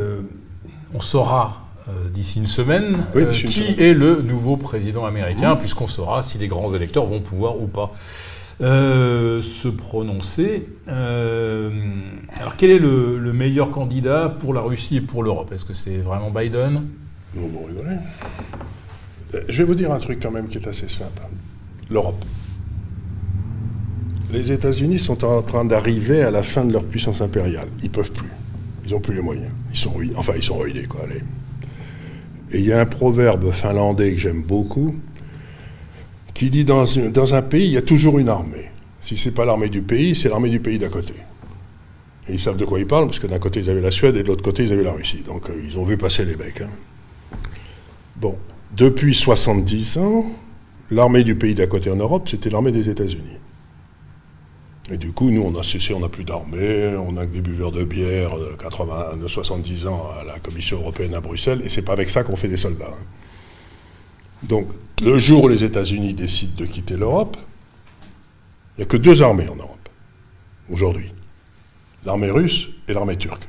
on saura d'ici une semaine euh, qui est le nouveau président américain, mmh. puisqu'on saura si les grands électeurs vont pouvoir ou pas euh, se prononcer. alors quel est le, meilleur candidat pour la Russie et pour l'Europe? Est-ce que c'est vraiment Biden? Vous vous rigolez. Je vais vous dire un truc quand même qui est assez simple. L'Europe. Les États-Unis sont en train d'arriver à la fin de leur puissance impériale. Ils peuvent plus. Ils n'ont plus les moyens. Ils sont enfin ils sont ruinés quoi. Allez. Et il y a un proverbe finlandais que j'aime beaucoup, qui dit dans, dans un pays, il y a toujours une armée. Si ce n'est pas l'armée du pays, c'est l'armée du pays d'à côté. Et ils savent de quoi ils parlent, parce que d'un côté, ils avaient la Suède et de l'autre côté, ils avaient la Russie. Donc, euh, ils ont vu passer les mecs. Hein. Bon, depuis 70 ans, l'armée du pays d'à côté en Europe, c'était l'armée des États-Unis. Et du coup, nous, on a cessé, on n'a plus d'armée, on a que des buveurs de bière de, 80, de 70 ans à la Commission européenne à Bruxelles, et c'est pas avec ça qu'on fait des soldats. hein. Donc, le jour où les États-Unis décident de quitter l'Europe, il n'y a que deux armées en Europe, aujourd'hui. L'armée russe et l'armée turque.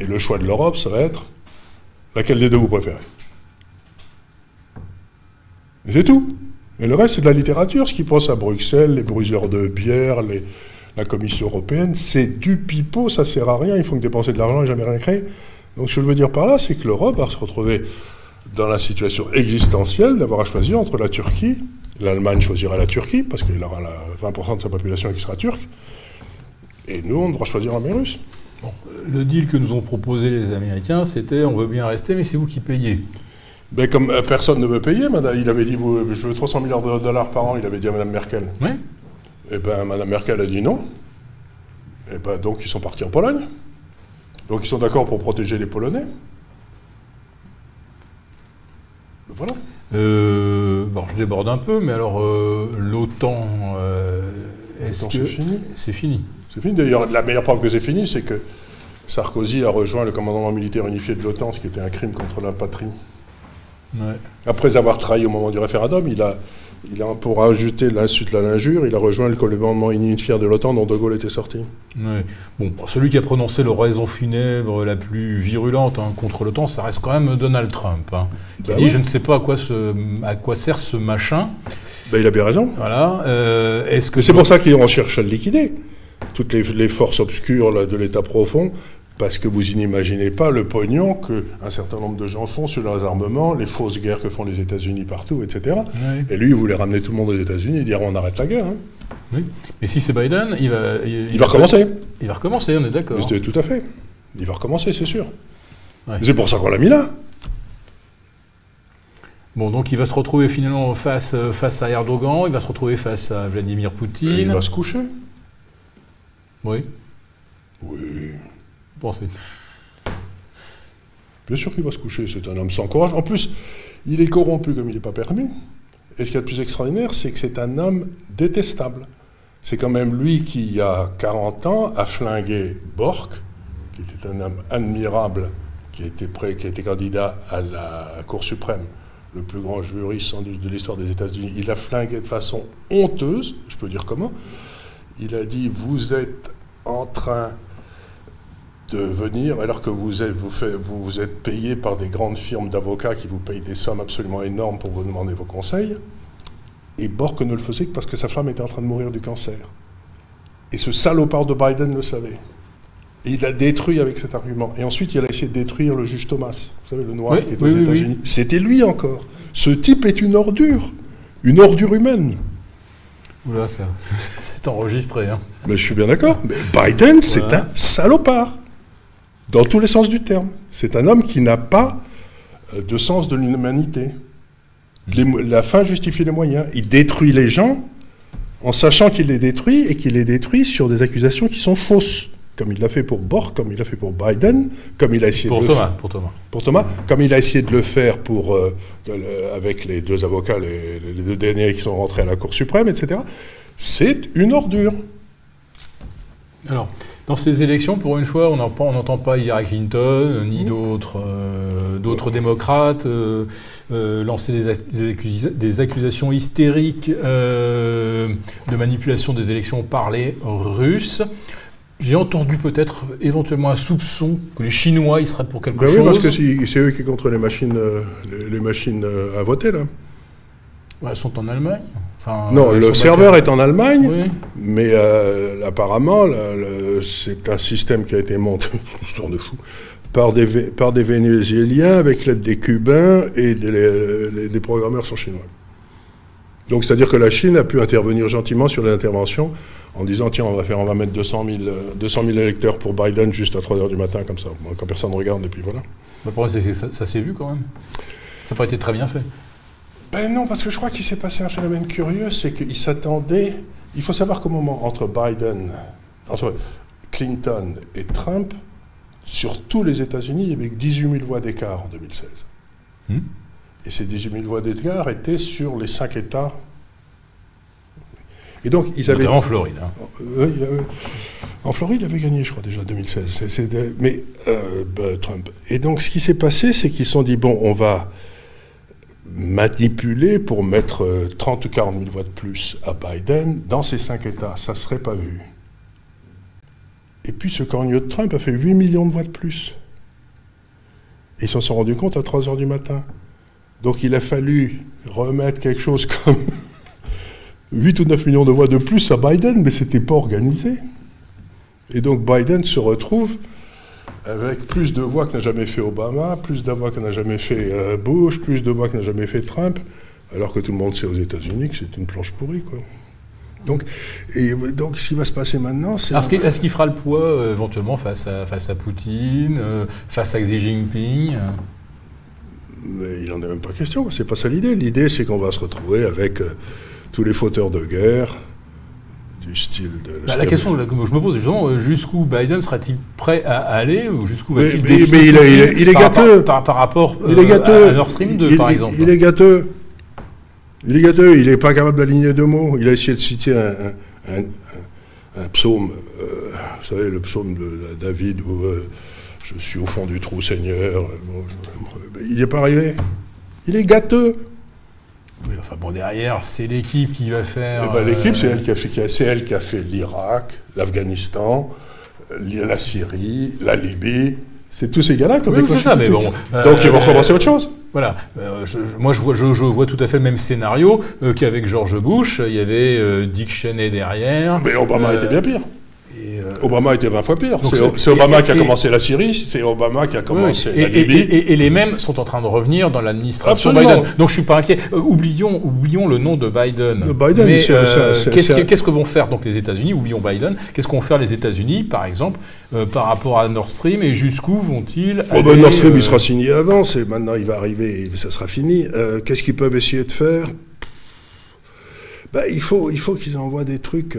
Et le choix de l'Europe, ça va être laquelle des deux vous préférez? C'est tout. Et le reste, c'est de la littérature. Ce qui passe à Bruxelles, les bruiseurs de bière, la Commission européenne, c'est du pipeau, ça sert à rien. Ils font que dépenser de l'argent et jamais rien créer. Donc, ce que je veux dire par là, c'est que l'Europe va se retrouver dans la situation existentielle d'avoir à choisir entre la Turquie, l'Allemagne choisira la Turquie, parce qu'il aura la 20% de sa population qui sera turque, et nous, on devra choisir l'armée russe. Le deal que nous ont proposé les Américains, c'était on veut bien rester, mais c'est vous qui payez. Mais comme euh, personne ne veut payer, madame, il avait dit vous, je veux 300 milliards de dollars par an, il avait dit à Mme Merkel. Oui Et ben Mme Merkel a dit non. Et ben donc ils sont partis en Pologne. Donc ils sont d'accord pour protéger les Polonais. Ben Voilà. Euh, bon, je déborde un peu, mais alors euh, l'OTAN, euh, est-ce que c'est fini. C'est fini. C'est fini. D'ailleurs, la meilleure preuve que c'est fini, c'est que Sarkozy a rejoint le commandement militaire unifié de l'OTAN, ce qui était un crime contre la patrie. Ouais. Après avoir trahi au moment du référendum, il a, il a pour ajouter l'insulte à l'injure, il a rejoint le commandement unifié de l'OTAN dont De Gaulle était sorti. Ouais. Bon, celui qui a prononcé l'oraison funèbre la plus virulente hein, contre l'OTAN, ça reste quand même Donald Trump. hein, qui Bah dit oui. je ne sais pas à quoi, ce, à quoi sert ce machin. Ben, il a bien raison. Voilà. euh, Est-ce que C'est pour ça qu'on cherche à le liquider. Toutes les, les forces obscures là, de l'État profond, parce que vous n'imaginez pas le pognon qu'un certain nombre de gens font sur leurs armements, les fausses guerres que font les États-Unis partout, etc. Et lui, il voulait ramener tout le monde aux États-Unis et dire on arrête la guerre. hein. Oui. Mais si c'est Biden, il va. Il va recommencer. Il va recommencer, on est d'accord. Tout à fait. Il va recommencer, c'est sûr. Ouais. C'est pour ça qu'on l'a mis là. Bon, donc il va se retrouver finalement face, face à Erdogan, il va se retrouver face à Vladimir Et il Poutine. va se coucher. Oui, Oui. Pensez. Bien sûr qu'il va se coucher, c'est un homme sans courage. En plus, il est corrompu comme il n'est pas permis. Et ce qu'il y a de plus extraordinaire, c'est que c'est un homme détestable. C'est quand même lui qui, il y a 40 ans, a flingué Bork, qui était un homme admirable, qui été, prêt, qui été candidat à la Cour suprême, le plus grand juriste sans doute de l'histoire des États-Unis. Il a flingué de façon honteuse, je peux dire comment. Il a dit Vous êtes en train de venir alors que vous êtes, vous, fait- vous, vous êtes payé par des grandes firmes d'avocats qui vous payent des sommes absolument énormes pour vous demander vos conseils. Et Bork ne le faisait que parce que sa femme était en train de mourir du cancer. Et ce salopard de Biden le savait. Et il l'a détruit avec cet argument. Et ensuite, il a essayé de détruire le juge Thomas. Vous savez, le noir Oui, qui est aux oui, oui, États-Unis. C'était lui encore. Ce type est une ordure. Une ordure humaine. Oula, ça, c'est enregistré. Hein. Mais je suis bien d'accord. Mais Biden, c'est un salopard. Dans tous les sens du terme. C'est un homme qui n'a pas euh, de sens de l'humanité. La fin justifie les moyens. Il détruit les gens en sachant qu'il les détruit et qu'il les détruit sur des accusations qui sont fausses. Comme il l'a fait pour Bork, comme il l'a fait pour Biden, comme il a essayé Pour de le Thomas, faire pour Thomas. pour Thomas, comme il a essayé de le faire pour, euh, le- avec les deux avocats, les, les deux derniers qui sont rentrés à la Cour suprême, etc. C'est une ordure. Alors, dans ces élections, pour une fois, on n'en- on n'entend pas Hillary Clinton, ni d'autres euh, d'autres démocrates euh, euh, lancer des, accusations hystériques de manipulation des élections par les Russes. J'ai entendu peut-être éventuellement un soupçon que les Chinois, ils seraient pour quelque Ben oui, chose. parce que c'est eux qui contrôlent les machines, les, les machines à voter, là. Ouais, elles sont en Allemagne. Enfin, non, elles le serveur est en Allemagne, Oui. mais euh, apparemment, le- le- c'est un système qui a été monté, histoire de fou, par des, par des Vénézuéliens avec l'aide des Cubains et des, les- les- des programmeurs sont chinois. Donc, c'est-à-dire que la Chine a pu intervenir gentiment sur l'intervention en disant tiens, on va, faire, on va mettre 200 000, euh, 200 000 électeurs pour Biden juste à 3 h du matin, comme ça, quand personne ne regarde, et puis voilà. C'est que ça, ça s'est vu quand même. Ça n'a pas été très bien fait. Ben non, parce que je crois qu'il s'est passé un phénomène curieux, c'est qu'il s'attendait. Il faut savoir qu'au moment entre Biden, entre Clinton et Trump, sur tous les États-Unis, il y avait que 18 000 voix d'écart en 2016. Hmm. Et ces 18 000 voix d'Edgar étaient sur les cinq États. Et donc, ils avaient. en Floride. Hein. Euh, en Floride, il avait gagné, je crois, déjà en 2016. mais euh, bah, Trump. Et donc, ce qui s'est passé, c'est qu'ils se sont dit bon, on va manipuler pour mettre 30 ou 40 000 voix de plus à Biden dans ces cinq États. Ça ne serait pas vu. Et puis ce corneau de Trump a fait 8 millions de voix de plus. Et ils s'en sont rendus compte à 3 heures du matin. Donc il a fallu remettre quelque chose comme 8 ou 9 millions de voix de plus à Biden, mais ce n'était pas organisé. Et donc Biden se retrouve avec plus de voix que n'a jamais fait Obama, plus de voix que n'a jamais fait euh, Bush, plus de voix que n'a jamais fait Trump, alors que tout le monde sait aux États-Unis que c'est une planche pourrie. Quoi. Donc, et donc, ce qui va se passer maintenant, c'est. Est-ce qu'il fera le poids euh, éventuellement face à, face à Poutine, euh, face à Xi Jinping Mais il n'en est même pas question, c'est pas ça l'idée. L'idée, c'est qu'on va se retrouver avec tous les fauteurs de guerre, du style de... Bah, la question que je me pose justement, euh, jusqu'où Biden sera-t-il prêt à aller ou jusqu'où va-t-il mais, mais, il, est, il, est, gâteux par, par, rapport il est euh, gâteux. à Nord Stream 2, par exemple Il est gâteux. Il est gâteux, il n'est pas capable d'aligner deux mots. Il a essayé de citer un, un, un, psaume, euh, vous savez, le psaume de David où je suis au fond du trou, Seigneur. il n'est pas arrivé. Il est gâteux. Oui, enfin bon, derrière, c'est l'équipe qui va faire. Eh ben, l'équipe, c'est elle qui a fait, c'est elle qui a fait l'Irak, l'Afghanistan, la Syrie, la Libye. C'est tous ces gars-là qui ont oui, ça, mais bon, Donc ils vont recommencer autre chose. Voilà. Euh, moi, je vois, je, vois, tout à fait le même scénario euh, qu'avec George Bush. Il y avait euh, Dick Cheney derrière. Mais Obama était bien pire. Euh, Obama était 20 fois pire. C'est Obama qui a commencé la Syrie, c'est Obama qui a commencé la Libye. Et, les mêmes sont en train de revenir dans l'administration Biden. Donc je suis pas inquiet. Euh, oublions, oublions le nom de Biden. Biden euh, qu'est-ce que vont faire donc les États-Unis? Oublions Biden. Qu'est-ce qu'ont faire les États-Unis, par exemple, par rapport à Nord Stream? Et jusqu'où vont-ils oh ben, Nord Stream, il sera signé avant. Et maintenant, il va arriver, et ça sera fini. qu'est-ce qu'ils peuvent essayer de faire? Ben, il faut, il faut qu'ils envoient des trucs.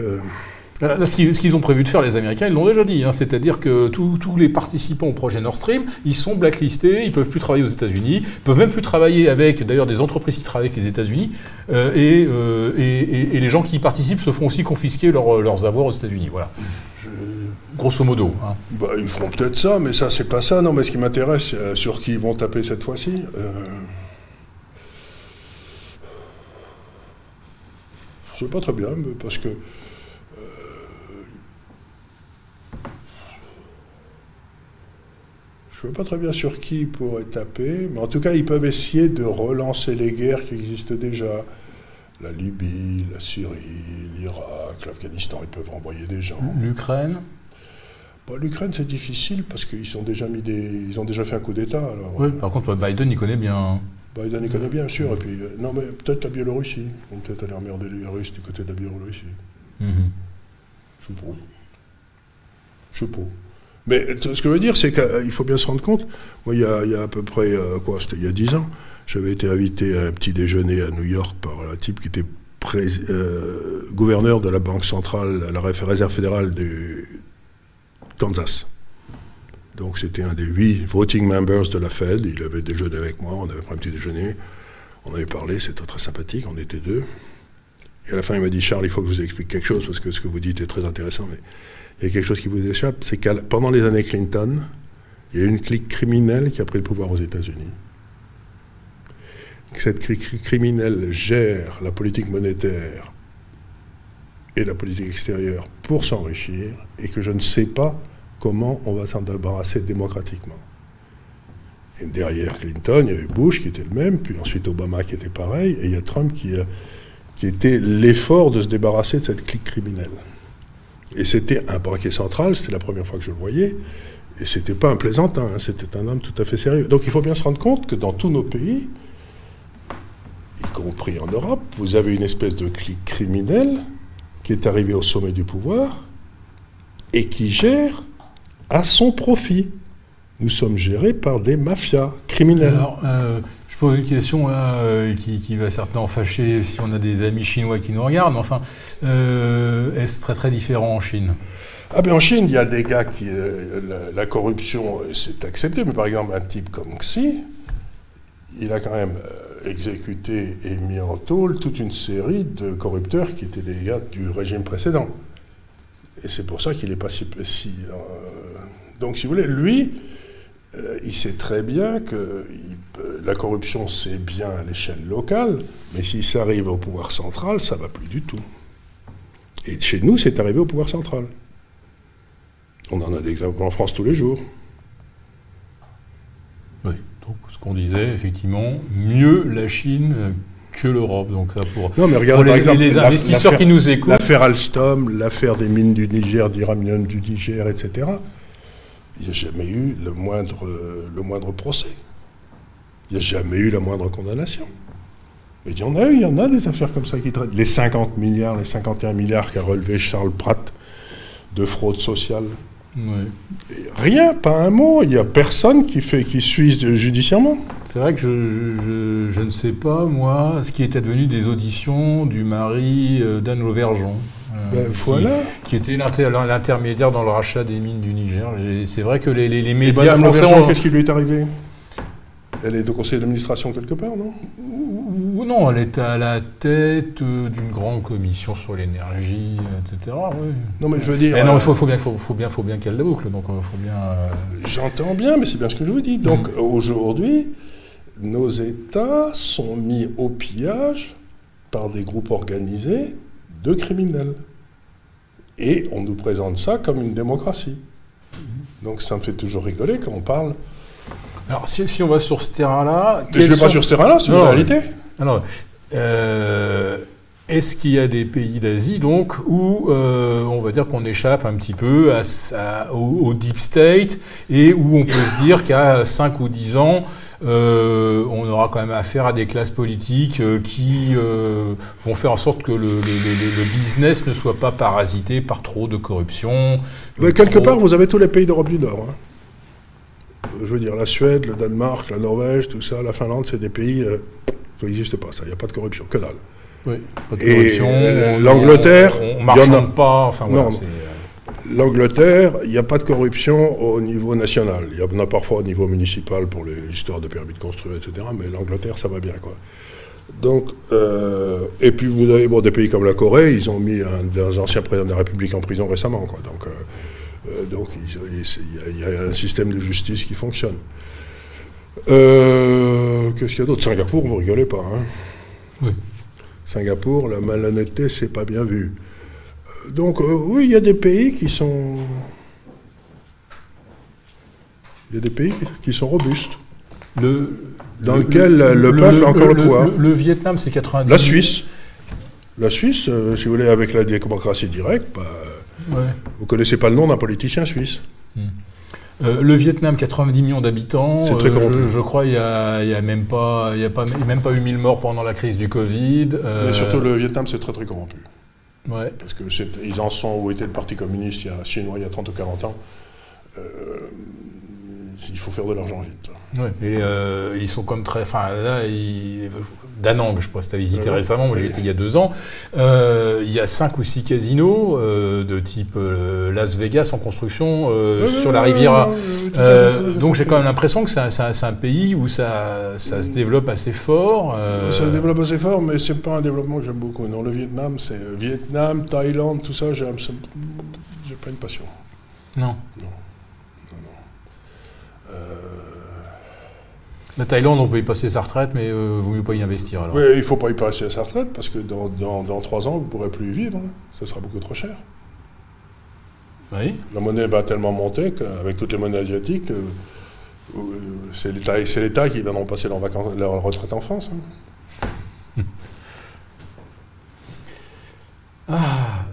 Euh, ce qu'ils ont prévu de faire, les Américains, ils l'ont déjà dit. Hein. C'est-à-dire que tous les participants au projet Nord Stream, ils sont blacklistés, ils peuvent plus travailler aux États-Unis, peuvent même plus travailler avec, d'ailleurs, des entreprises qui travaillent avec les États-Unis. Euh, euh, et, les gens qui y participent se font aussi confisquer leurs avoirs aux États-Unis. Voilà. grosso modo. Hein. Bah, ils feront peut-être ça, mais ça, c'est pas ça. Non, mais ce qui m'intéresse, sur qui ils vont taper cette fois-ci. Je sais pas très bien, parce que Je ne sais pas très bien sur qui ils pourraient taper, mais en tout cas, ils peuvent essayer de relancer les guerres qui existent déjà. La Libye, la Syrie, l'Irak, l'Afghanistan, ils peuvent envoyer des gens. L'Ukraine? Bah, L'Ukraine, c'est difficile parce qu'ils ont déjà mis des, ils ont déjà fait un coup d'État. oui, euh, par contre, Biden, il connaît bien. Biden, il connaît bien, bien sûr. Et puis, euh, non, mais peut-être la Biélorussie. Vont peut-être aller emmerder les Russes du côté de la Biélorussie. Mm -hmm. Je sais pas. Je sais pas. Mais ce que je veux dire, c'est qu'il faut bien se rendre compte. Moi, il y a, à peu près, euh, quoi, c'était il y a dix ans, j'avais été invité à un petit déjeuner à New York par un type qui était euh, gouverneur de la Banque centrale, la réserve fédérale du Kansas. Donc c'était un des huit voting members de la Fed. Il avait déjeuné avec moi, on avait pris un petit déjeuner, on avait parlé, c'était très sympathique, on était deux. Et à la fin, il m'a dit Charles, il faut que je vous explique quelque chose parce que ce que vous dites est très intéressant. Mais il y a quelque chose qui vous échappe, c'est que pendant les années Clinton, il y a une clique criminelle qui a pris le pouvoir aux États-Unis. Cette clique criminelle gère la politique monétaire et la politique extérieure pour s'enrichir et que je ne sais pas comment on va s'en débarrasser démocratiquement. Et derrière Clinton, il y avait Bush qui était le même, puis ensuite Obama qui était pareil, et il y a Trump qui, qui était l'effort de se débarrasser de cette clique criminelle. Et c'était un braquet central, c'était la première fois que je le voyais. Et c'était pas un plaisantin, hein, c'était un homme tout à fait sérieux. Donc il faut bien se rendre compte que dans tous nos pays, y compris en Europe, vous avez une espèce de clique criminelle qui est arrivée au sommet du pouvoir et qui gère à son profit. Nous sommes gérés par des mafias criminelles. Alors, euh, pose une question euh, qui, va certainement fâcher si on a des amis chinois qui nous regardent, enfin, euh, est-ce très très différent en Chine? Ah ben en Chine, il y a des gars qui... Euh, la, corruption, c'est accepté, mais par exemple, un type comme Xi, il a quand même exécuté et mis en tôle toute une série de corrupteurs qui étaient des gars du régime précédent. Et c'est pour ça qu'il n'est pas si... donc, si vous voulez, lui, euh, il sait très bien que la corruption, c'est bien à l'échelle locale, mais si ça arrive au pouvoir central, ça ne va plus du tout. Et chez nous, c'est arrivé au pouvoir central. On en a des exemples en France tous les jours. Oui, donc ce qu'on disait, effectivement, mieux la Chine que l'Europe. Donc ça pour, non, mais regardez, les, par exemple, les investisseurs qui nous écoutent. L'affaire Alstom, l'affaire des mines du Niger, d'Iranium du Niger, etc. Il n'y a jamais eu le moindre, le moindre procès. Il n'y a jamais eu la moindre condamnation. Mais il y en a eu, il y en a des affaires comme ça qui traitent. Les 50 milliards, les 51 milliards qu'a relevé Charles Pratt de fraude sociale. Rien, pas un mot. Il n'y a personne qui, fait, qui suit judiciairement. C'est vrai que je, je, ne sais pas, moi, ce qui était devenu des auditions du mari euh, d'Anne Lauvergeon. Euh, ben, voilà. Qui, était l'intermédiaire dans le rachat des mines du Niger. C'est vrai que les, les, les médias français... Qu'est-ce qui lui est arrivé? Elle est au conseil d'administration quelque part, non? Non, elle est à la tête euh, d'une grande commission sur l'énergie, etc. Non, mais je veux dire. non, il faut, bien, faut, bien, faut bien qu'elle la boucle. Donc, faut bien. Euh, J'entends bien, mais c'est bien ce que je vous dis. Donc, mm. aujourd'hui, nos États sont mis au pillage par des groupes organisés de criminels. Et on nous présente ça comme une démocratie. Donc, ça me fait toujours rigoler quand on parle alors, si, on va sur ce terrain-là. Mais je ne vais pas sur ce terrain-là, c'est une réalité. Alors, euh, est-ce qu'il y a des pays d'Asie, donc, où euh, on va dire qu'on échappe un petit peu à, au, deep state et où on peut se dire qu'à 5 ou 10 ans, euh, on aura quand même affaire à des classes politiques qui vont faire en sorte que le, business ne soit pas parasité par trop de corruption. Mais quelque part, vous avez tous les pays d'Europe du Nord. Hein je veux dire, la Suède, le Danemark, la Norvège, tout ça, la Finlande, c'est des pays, euh, ça n'existe pas, ça, il n'y a pas de corruption, que dalle. Oui, pas de corruption. Et l'Angleterre, on, ne a pas, enfin voilà, euh, L'Angleterre, il n'y a pas de corruption au niveau national. Il y en a parfois au niveau municipal pour les histoires de permis de construire, etc. Mais l'Angleterre, ça va bien, quoi. Donc, euh, et puis vous avez bon, des pays comme la Corée, ils ont mis un, des anciens présidents de la République en prison récemment, quoi. Donc, euh, donc il y, a un système de justice qui fonctionne. Euh, qu'est-ce qu'il y a d'autre? Singapour, vous rigolez pas. Hein? Oui. Singapour, la malhonnêteté, c'est pas bien vu. Euh, donc oui, il y a des pays qui sont... Il y a des pays qui sont robustes. Le, dans lequel le, peuple a encore le, pouvoir. Le, Vietnam, c'est 90. La Suisse. La Suisse, si vous voulez, avec la démocratie directe, bah, vous Vous connaissez pas le nom d'un politicien suisse hmm. euh, le Vietnam, 90 millions d'habitants. C'est très euh, je, crois qu'il n'y a, même pas, il y a pas, même pas eu 1000 morts pendant la crise du Covid. Euh, Mais surtout, le Vietnam, c'est très très corrompu. Ouais. Parce qu'ils en sont où était le Parti communiste il y a, chinois il y a 30 ou 40 ans. Il faut faire de l'argent vite. Ouais. Et ils sont comme très. Enfin, là, ils, Danang, je pense que tu as visité récemment, moi j'y étais il y a deux ans. Euh, il y a cinq ou six casinos euh, de type euh, Las Vegas en construction sur la Riviera. donc j'ai quand même l'impression que c'est un, pays où ça, ça, se développe assez fort. Ça se développe assez fort, mais c'est pas un développement que j'aime beaucoup. Non, le Vietnam, c'est Vietnam, Thaïlande, tout ça, j'ai pas une passion. Non. Non. La Thaïlande, on peut y passer sa retraite, mais euh, vaut mieux pas y investir. Alors. Oui, il ne faut pas y passer sa retraite, parce que dans, trois ans, vous ne pourrez plus y vivre. Hein. Ça sera beaucoup trop cher. Oui. La monnaie va tellement monter qu'avec toutes les monnaies asiatiques, euh, euh, c'est l'État qui viendront passer leur, vacances, leur retraite en France. Hein. ah.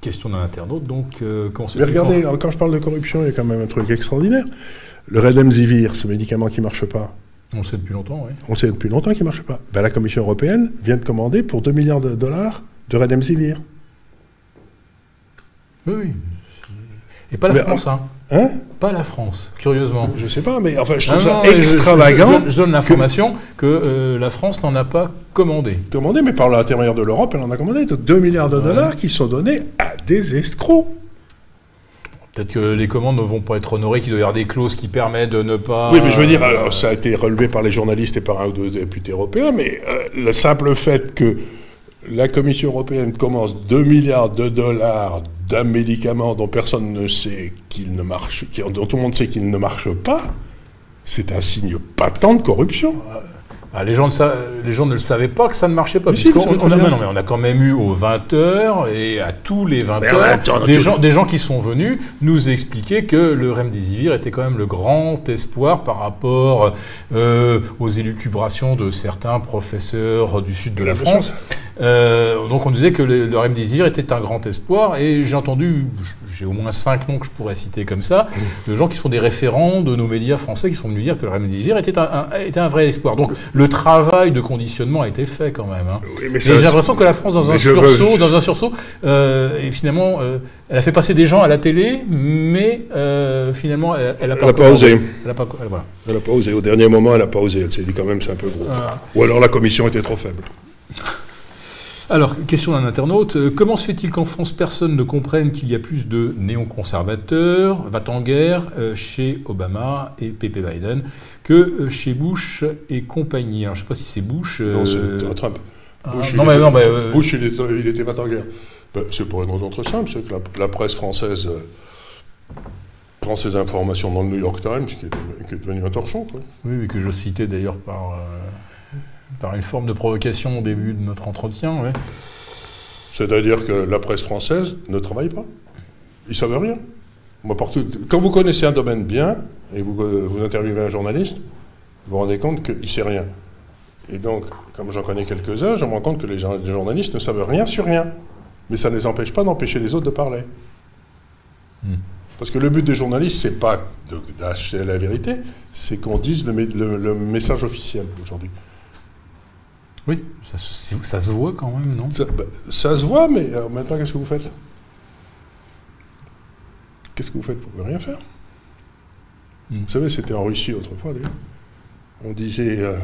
Question d'un internaute, donc. Mais regardez, quand je parle de corruption, il y a quand même un truc extraordinaire. Le Redemzivir, ce médicament qui ne marche pas. On sait depuis longtemps, oui. On sait depuis longtemps qu'il ne marche pas. Ben, la Commission européenne vient de commander pour 2 milliards de dollars de Redemzivir. Oui, oui. Et pas la France, hein. Hein Pas la France, curieusement. Je ne sais pas, mais enfin, je trouve ça extravagant. Je, donne l'information que, euh, la France n'en a pas commandé. Commandé, mais par l'intérieur de l'Europe, elle en a commandé. Donc 2 milliards de dollars qui sont donnés à des escrocs. Peut-être que les commandes ne vont pas être honorées, qu'il doit y avoir des clauses qui permettent de ne pas. Oui, mais je veux dire, alors, ça a été relevé par les journalistes et par un ou deux députés européens, mais euh, le simple fait que la Commission européenne commence 2 milliards de dollars d'un médicament dont personne ne sait qu'il ne marche, dont tout le monde sait qu'il ne marche pas, c'est un signe patent de corruption. Ah, les, gens ne les gens ne le savaient pas que ça ne marchait pas. Si, on, a, non, mais on a quand même eu aux 20h et à tous les 20h des, gens, des gens qui sont venus nous expliquer que le remdesivir était quand même le grand espoir par rapport euh, aux élucubrations de certains professeurs du sud de la France. Euh, donc on disait que le, le remdesivir était un grand espoir et j'ai entendu, j'ai au moins cinq noms que je pourrais citer comme ça, de gens qui sont des référents de nos médias français qui sont venus dire que le remdesivir était un, était un vrai espoir. Donc le travail de conditionnement a été fait quand même. Hein. j'ai l'impression que la France, dans un sursaut, dans un sursaut, euh, et finalement, euh, elle a fait passer des gens à la télé, mais euh, finalement, elle n'a pas, pas, osé. Elle n'a pas, voilà. pas, osé. Au dernier moment, elle n'a pas osé. Elle s'est dit quand même, c'est un peu gros. Ou alors la commission était trop faible. Alors, question d'un internaute. Euh, comment se fait-il qu'en France, personne ne comprenne qu'il y a plus de néoconservateurs, va en guerre, euh, chez Obama et Pepe Biden, que euh, chez Bush et compagnie? Alors, Je ne sais pas si c'est Bush. Non, c'est Trump. Ah, Bush, non, il, mais, était, non, Bush, il, était, il était va en guerre. Ben, c'est pour une raison très simple, c'est que la, presse française prend ses informations dans le New York Times, qui est, devenu un torchon. Quoi. Oui, mais que je citais d'ailleurs par par une forme de provocation au début de notre entretien. Ouais. C'est-à-dire que la presse française ne travaille pas. Ils ne savent rien. Moi, partout, quand vous connaissez un domaine bien et vous, euh, vous interviewez un journaliste, vous vous rendez compte qu'il ne sait rien. Et donc, comme j'en connais quelques-uns, je me rends compte que les, journalistes ne savent rien sur rien. Mais ça ne les empêche pas d'empêcher les autres de parler. Hmm. Parce que le but des journalistes, c'est pas d'acheter la vérité, c'est qu'on dise le message officiel aujourd'hui. Oui, ça, se voit quand même, non? Bah, ça, se voit, mais euh, maintenant, qu'est-ce que vous faites? Qu'est-ce que vous faites Vous pouvez rien faire? Hmm. Vous savez, c'était en Russie autrefois, d'ailleurs. On disait, euh,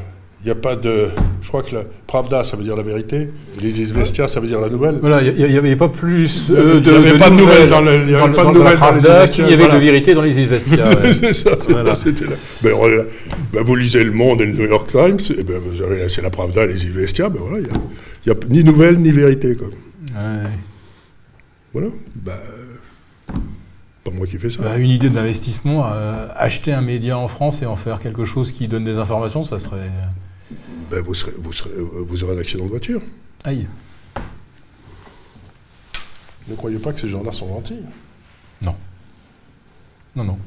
il n'y a pas de. Je crois que la Pravda, ça veut dire la vérité, les Izvestia, ça veut dire la nouvelle. Voilà, il n'y avait pas plus de. Il n'y avait pas de nouvelles dans, le, il y avait pas de nouvelles dans, les Pravda qu'il y avait de vérité dans les Izvestia. c'est ça, voilà. c'était là. Ben, ben, vous lisez Le Monde et le New York Times, et ben, vous avez, c'est la Pravda et les Izvestia, ben voilà, il n'y a, a, ni nouvelles ni vérité. Quoi. Ouais. Voilà. Ben, pas moi qui fais ça. Bah, une idée d'investissement, euh, acheter un média en France et en faire quelque chose qui donne des informations, ça serait. Ben, vous, serez, vous, serez, euh, vous aurez un accident de voiture. Aïe. Ne croyez pas que ces gens-là sont gentils? Non. Non, non.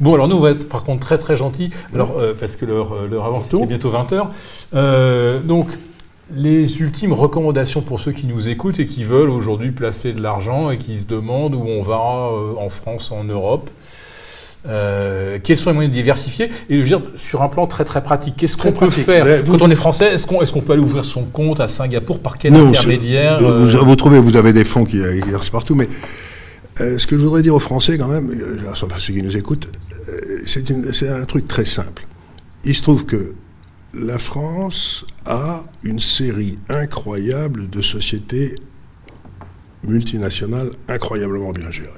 Bon, alors nous, on va être par contre très très gentils, alors, euh, parce que leur, euh, leur avance est bientôt 20h. Euh, donc, les ultimes recommandations pour ceux qui nous écoutent et qui veulent aujourd'hui placer de l'argent et qui se demandent où on va en France, en Europe. Euh, quels sont les moyens de diversifier Et je veux dire, sur un plan très très pratique, qu'est-ce qu'on peut faire Quand on est français, est-ce qu'on est peut aller ouvrir son compte à Singapour Par quel intermédiaire vous, vous, trouvez, vous avez des fonds qui exercent partout, mais euh, ce que je voudrais dire aux Français quand même, enfin ceux qui nous écoutent, euh, c'est un truc très simple. Il se trouve que la France a une série incroyable de sociétés multinationales incroyablement bien gérées.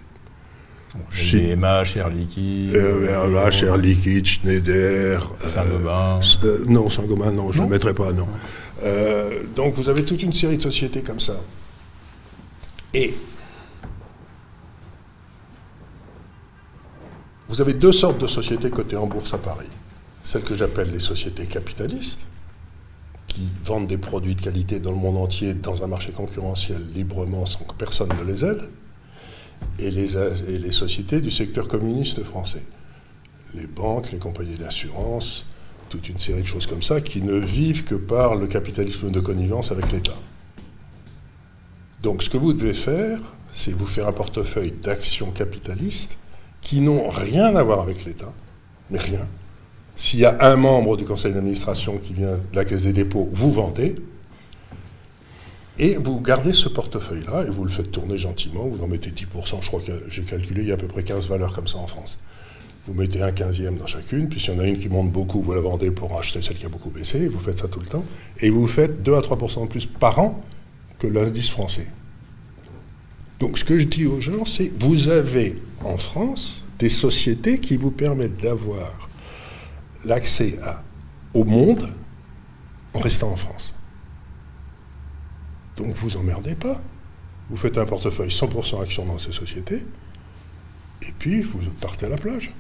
GMA, Cher Liquide. Euh, Cher Liquide, Schneider. Saint-Gobain. Euh, euh, non, Saint-Gobain, non, je ne le mettrai pas, non. Euh, donc vous avez toute une série de sociétés comme ça. Et vous avez deux sortes de sociétés cotées en bourse à Paris. Celles que j'appelle les sociétés capitalistes, qui vendent des produits de qualité dans le monde entier, dans un marché concurrentiel, librement, sans que personne ne les aide et les, sociétés du secteur communiste français. Les banques, les compagnies d'assurance, toute une série de choses comme ça qui ne vivent que par le capitalisme de connivence avec l'État. Donc ce que vous devez faire, c'est vous faire un portefeuille d'actions capitalistes qui n'ont rien à voir avec l'État, mais rien. S'il y a un membre du conseil d'administration qui vient de la Caisse des dépôts, vous vendez, et vous gardez ce portefeuille-là et vous le faites tourner gentiment, vous en mettez 10%, je crois que j'ai calculé, il y a à peu près 15 valeurs comme ça en France. Vous mettez un quinzième dans chacune, puis s'il y en a une qui monte beaucoup, vous la vendez pour acheter celle qui a beaucoup baissé, vous faites ça tout le temps. Et vous faites 2 à 3% de plus par an que l'indice français. Donc ce que je dis aux gens, c'est vous avez en France des sociétés qui vous permettent d'avoir l'accès au monde en restant en France. Donc vous emmerdez pas. Vous faites un portefeuille 100% action dans ces sociétés, et puis vous partez à la plage.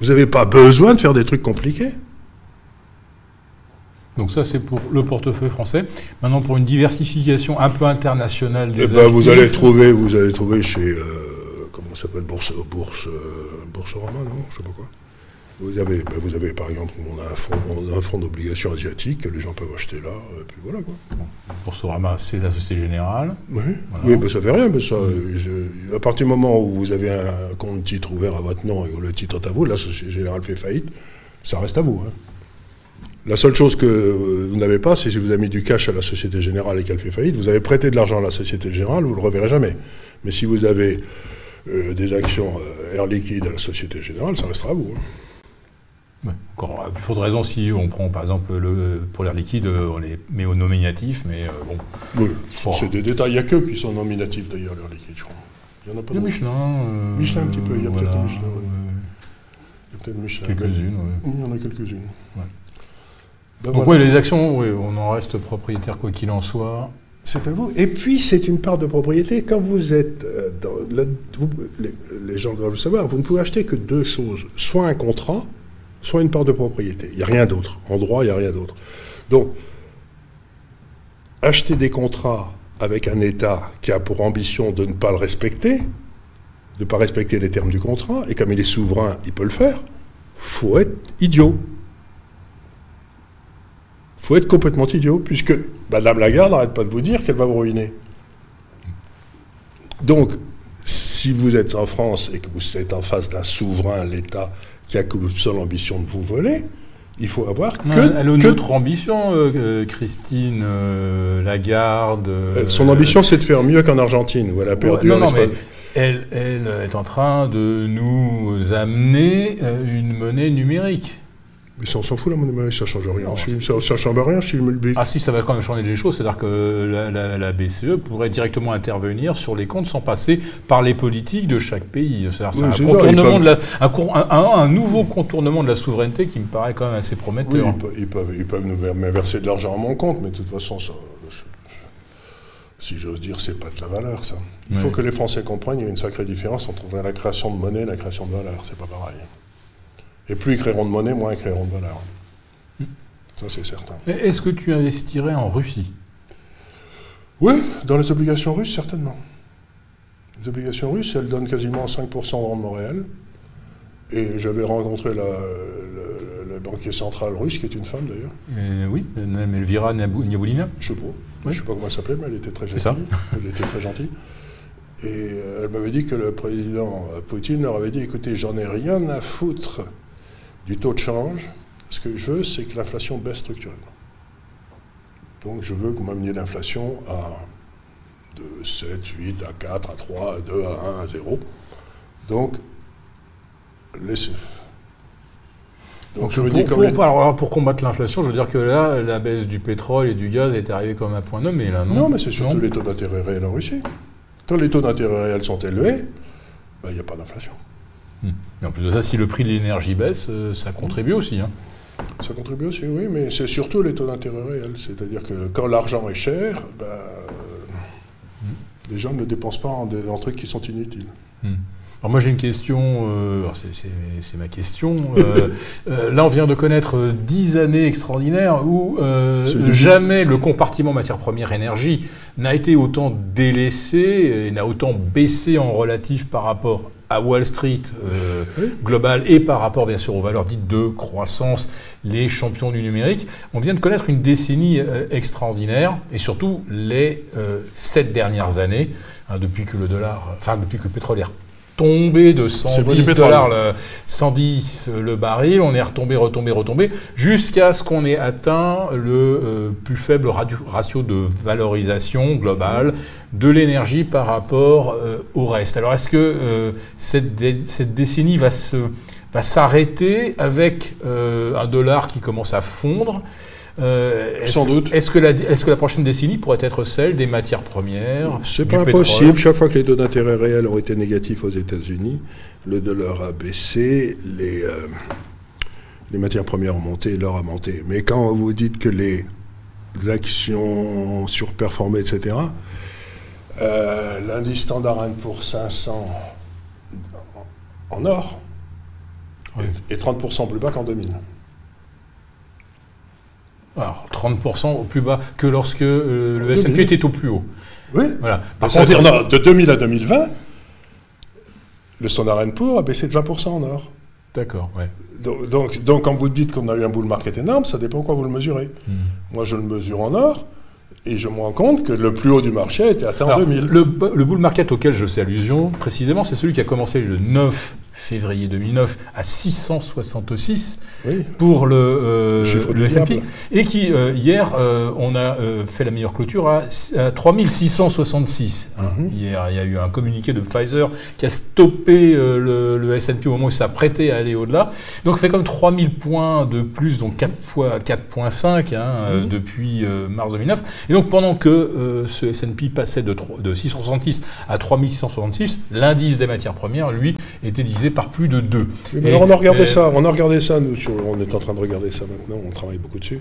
Vous n'avez pas besoin de faire des trucs compliqués. Donc ça, c'est pour le portefeuille français. Maintenant, pour une diversification un peu internationale des eh ben, vous allez trouver, vous allez trouver chez, euh, comment ça s'appelle, Bourse, Bourse, euh, Boursorama, non Je sais pas quoi. Vous avez, ben, vous avez par exemple, on a un fonds, on a un fonds d'obligation asiatique que les gens peuvent acheter là, et puis voilà quoi. Bon, Boursorama, c'est la Société Générale. Oui, oui ben, ça fait rien, mais ça, à partir du moment où vous avez un compte titre ouvert à votre nom et où le titre est à vous, la Société Générale fait faillite, ça reste à vous. Hein. La seule chose que vous n'avez pas, c'est si vous avez mis du cash à la Société Générale et qu'elle fait faillite, vous avez prêté de l'argent à la Société Générale, vous ne le reverrez jamais. Mais si vous avez euh, des actions euh, Air Liquide à la Société Générale, ça restera à vous. Hein. Encore plus forte raison si on prend par exemple le, pour l'air liquide, on les met au nominatif, mais euh, bon. Oui, c'est des détails. Il n'y a que qui sont nominatifs d'ailleurs, l'air liquide, je crois. Il y en a pas a Michelin. Michelin un petit peu, il y a peut-être Michelin. Il y a peut-être Michelin. Quelques-unes, oui. Il y en a quelques-unes. Ben Donc oui, les actions, oui, on en reste propriétaire quoi qu'il en soit. C'est à vous. Et puis, c'est une part de propriété. Quand vous êtes euh, dans... les, gens doivent le savoir, vous ne pouvez acheter que deux choses. Soit un contrat, soit une part de propriété. Il n'y a rien d'autre. En droit, il n'y a rien d'autre. Donc, acheter des contrats avec un État qui a pour ambition de ne pas le respecter, de ne pas respecter les termes du contrat, et comme il est souverain, il peut le faire, faut être idiot faut être complètement idiot, puisque Madame Lagarde n'arrête pas de vous dire qu'elle va vous ruiner. Donc, si vous êtes en France et que vous êtes en face d'un souverain, l'État, qui a comme seule ambition de vous voler, il faut avoir que... Elle a une autre ambition, euh, euh, Christine euh, Lagarde. son ambition, c'est de faire mieux qu'en Argentine, où elle a perdu... non, non, mais elle, elle, est en train de nous amener une monnaie numérique. Mais ça, on s'en fout la monnaie ça change rien. ça, ça change rien si Ah si, ça va quand même changer des choses. C'est-à-dire que la, BCE pourrait directement intervenir sur les comptes sans passer par les politiques de chaque pays. C'est un, nouveau contournement de la souveraineté qui me paraît quand même assez prometteur. Oui, ils, peuvent, ils, peuvent, nous verser de l'argent à mon compte, mais de toute façon, ça, si j'ose dire, c'est pas de la valeur, ça. Il faut que les Français comprennent, il y a une sacrée différence entre la création de monnaie et la création de valeur. C'est pas pareil. Et plus ils créeront de monnaie, moins ils créeront de valeur. Ça, c'est certain. Est-ce que tu investirais en Russie? Oui, dans les obligations russes, certainement. Les obligations russes, elles donnent quasiment 5% de rendement réel. Et j'avais rencontré la, banquier central russe, qui est une femme d'ailleurs. Euh, oui, Elvira Niabulina. Je sais pas. Je ne sais pas comment elle s'appelait, mais elle était très gentille. Elle était très gentille. Et euh, elle m'avait dit que le président Poutine leur avait dit écoutez, j'en ai rien à foutre du taux de change, ce que je veux, c'est que l'inflation baisse structurellement. Donc je veux que vous m'ameniez l'inflation à de 7, 8, à 4, à 3, à 2, à 1, à 0. Donc, laissez. Donc, je pour, pour, combattre l'inflation, je veux dire que là, la baisse du pétrole et du gaz est arrivée comme un point nommé, là, non? Non, mais c'est surtout les taux d'intérêt réels en Russie. Quand les taux d'intérêt réels sont élevés, ben, il n'y a pas d'inflation. Et en plus de ça, si le prix de l'énergie baisse, euh, ça contribue aussi. Hein. Ça contribue aussi, oui, mais c'est surtout les taux d'intérêt réels. C'est-à-dire que quand l'argent est cher, bah, les gens ne le dépensent pas en, trucs qui sont inutiles. Hmm. Alors moi j'ai une question, euh, c'est ma question. Euh, là on vient de connaître dix années extraordinaires où jamais le compartiment matière première énergie n'a été autant délaissé et n'a autant baissé en relatif par rapport à Wall Street euh, global et par rapport bien sûr aux valeurs dites de croissance, les champions du numérique. On vient de connaître une décennie euh, extraordinaire et surtout les euh, sept dernières années, hein, depuis que le dollar, enfin depuis que le pétrole est tombé de 110 dollars, le, 110 le baril, on est retombé, retombé, retombé, jusqu'à ce qu'on ait atteint le euh, plus faible ratio de valorisation globale de l'énergie par rapport euh, au reste. Alors est-ce que euh, cette, cette, décennie va se va s'arrêter avec un dollar qui commence à fondre Euh, Sans doute. Est-ce que, la, est que la prochaine décennie pourrait être celle des matières premières C'est pas impossible. Chaque fois que les taux d'intérêt réels ont été négatifs aux États-Unis, le dollar a baissé, les, euh, les matières premières ont monté, l'or a monté. Mais quand vous dites que les actions surperformées, etc., euh, l'indice standard pour 500 en or Oui. est, est 30% plus bas qu'en 2000. Alors, 30% au plus bas que lorsque euh, le S&P était au plus haut. Oui. Voilà. Par contre, dire, non, de 2000 à 2020, le standard Poor's a baissé de 20% en or. D'accord, ouais. Donc, donc, donc, quand vous dites qu'on a eu un bull market énorme, ça dépend quoi vous le mesurez. Hmm. Moi, je le mesure en or, et je me rends compte que le plus haut du marché a été atteint en Alors, 2000. le, le bull market auquel je fais allusion, précisément, c'est celui qui a commencé le 9 février 2009 à 666 Oui. pour le, euh, le S&P, et qui, euh, hier, euh, on a euh, fait la meilleure clôture à, à 3666. hein. Mhm. Hier, il y a eu un communiqué de Pfizer qui a stoppé le, le S&P au moment où ça prêtait à aller au-delà. Donc, ça fait comme 3000 points de plus, donc 4 fois 4.5 hein, Mhm. depuis mars 2009. Et donc, pendant que ce S&P passait de, de 666 à 3666, l'indice des matières premières, lui, était divisé par plus de 2. Oui, mais Et- alors on a regardé et- ça, on a regardé ça, nous, sur- on est en train de regarder ça maintenant, on travaille beaucoup dessus.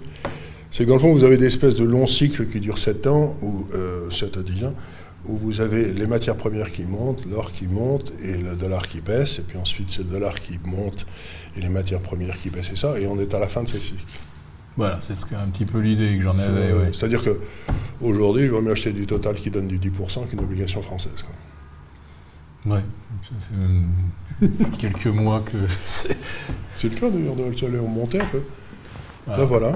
C'est que dans le fond, vous avez des espèces de longs cycles qui durent 7 ans, ou euh, 7 à 10 ans, où vous avez les matières premières qui montent, l'or qui monte, et le dollar qui baisse, et puis ensuite c'est le dollar qui monte, et les matières premières qui baissent, et ça, et on est à la fin de ces cycles. Voilà, c'est ce un petit peu l'idée que j'en avais. ouais. C'est-à-dire que aujourd'hui, il vaut mieux acheter du total qui donne du 10% qu'une obligation française. quoi. Ouais, ça fait même quelques mois que c'est. C'est le cas d'ailleurs, de ça allait remonter un peu. Voilà. Là voilà.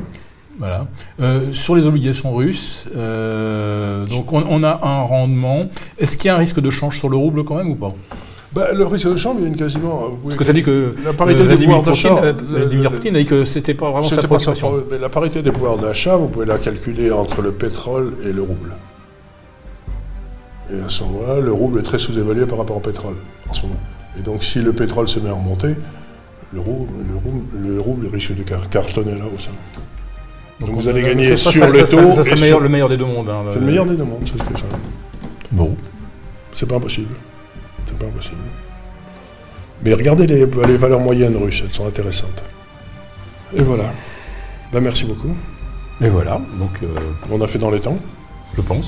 Voilà. Euh, sur les obligations russes, euh, donc on, on a un rendement. Est-ce qu'il y a un risque de change sur le rouble quand même ou pas? Bah, le risque de change, il y a une quasiment. pouvez- Parce que tu as dit que La parité euh, des pouvoirs d'achat. Poutine, euh, le- Vladimir le- Poutine a dit que c'était pas vraiment sa pas mais la parité des pouvoirs d'achat, vous pouvez la calculer entre le pétrole et le rouble. Et à ce moment-là, le rouble est très sous-évalué par rapport au pétrole, en ce moment. Et donc, si le pétrole se met à remonter, le rouble, le rouble, le rouble risque de car- cartonner là haut. Donc, vous allez ça- gagner ça sur ça serait- taux Ça et le meilleur, sur- le meilleur des deux mondes. hein, C'est le meilleur des deux mondes, c'est ce que ça. Bon. C'est pas impossible. C'est pas impossible. Mais regardez les, les valeurs moyennes russes, elles sont intéressantes. Et voilà. Ben, merci beaucoup. Et voilà, donc euh, On a fait dans les temps. je pense.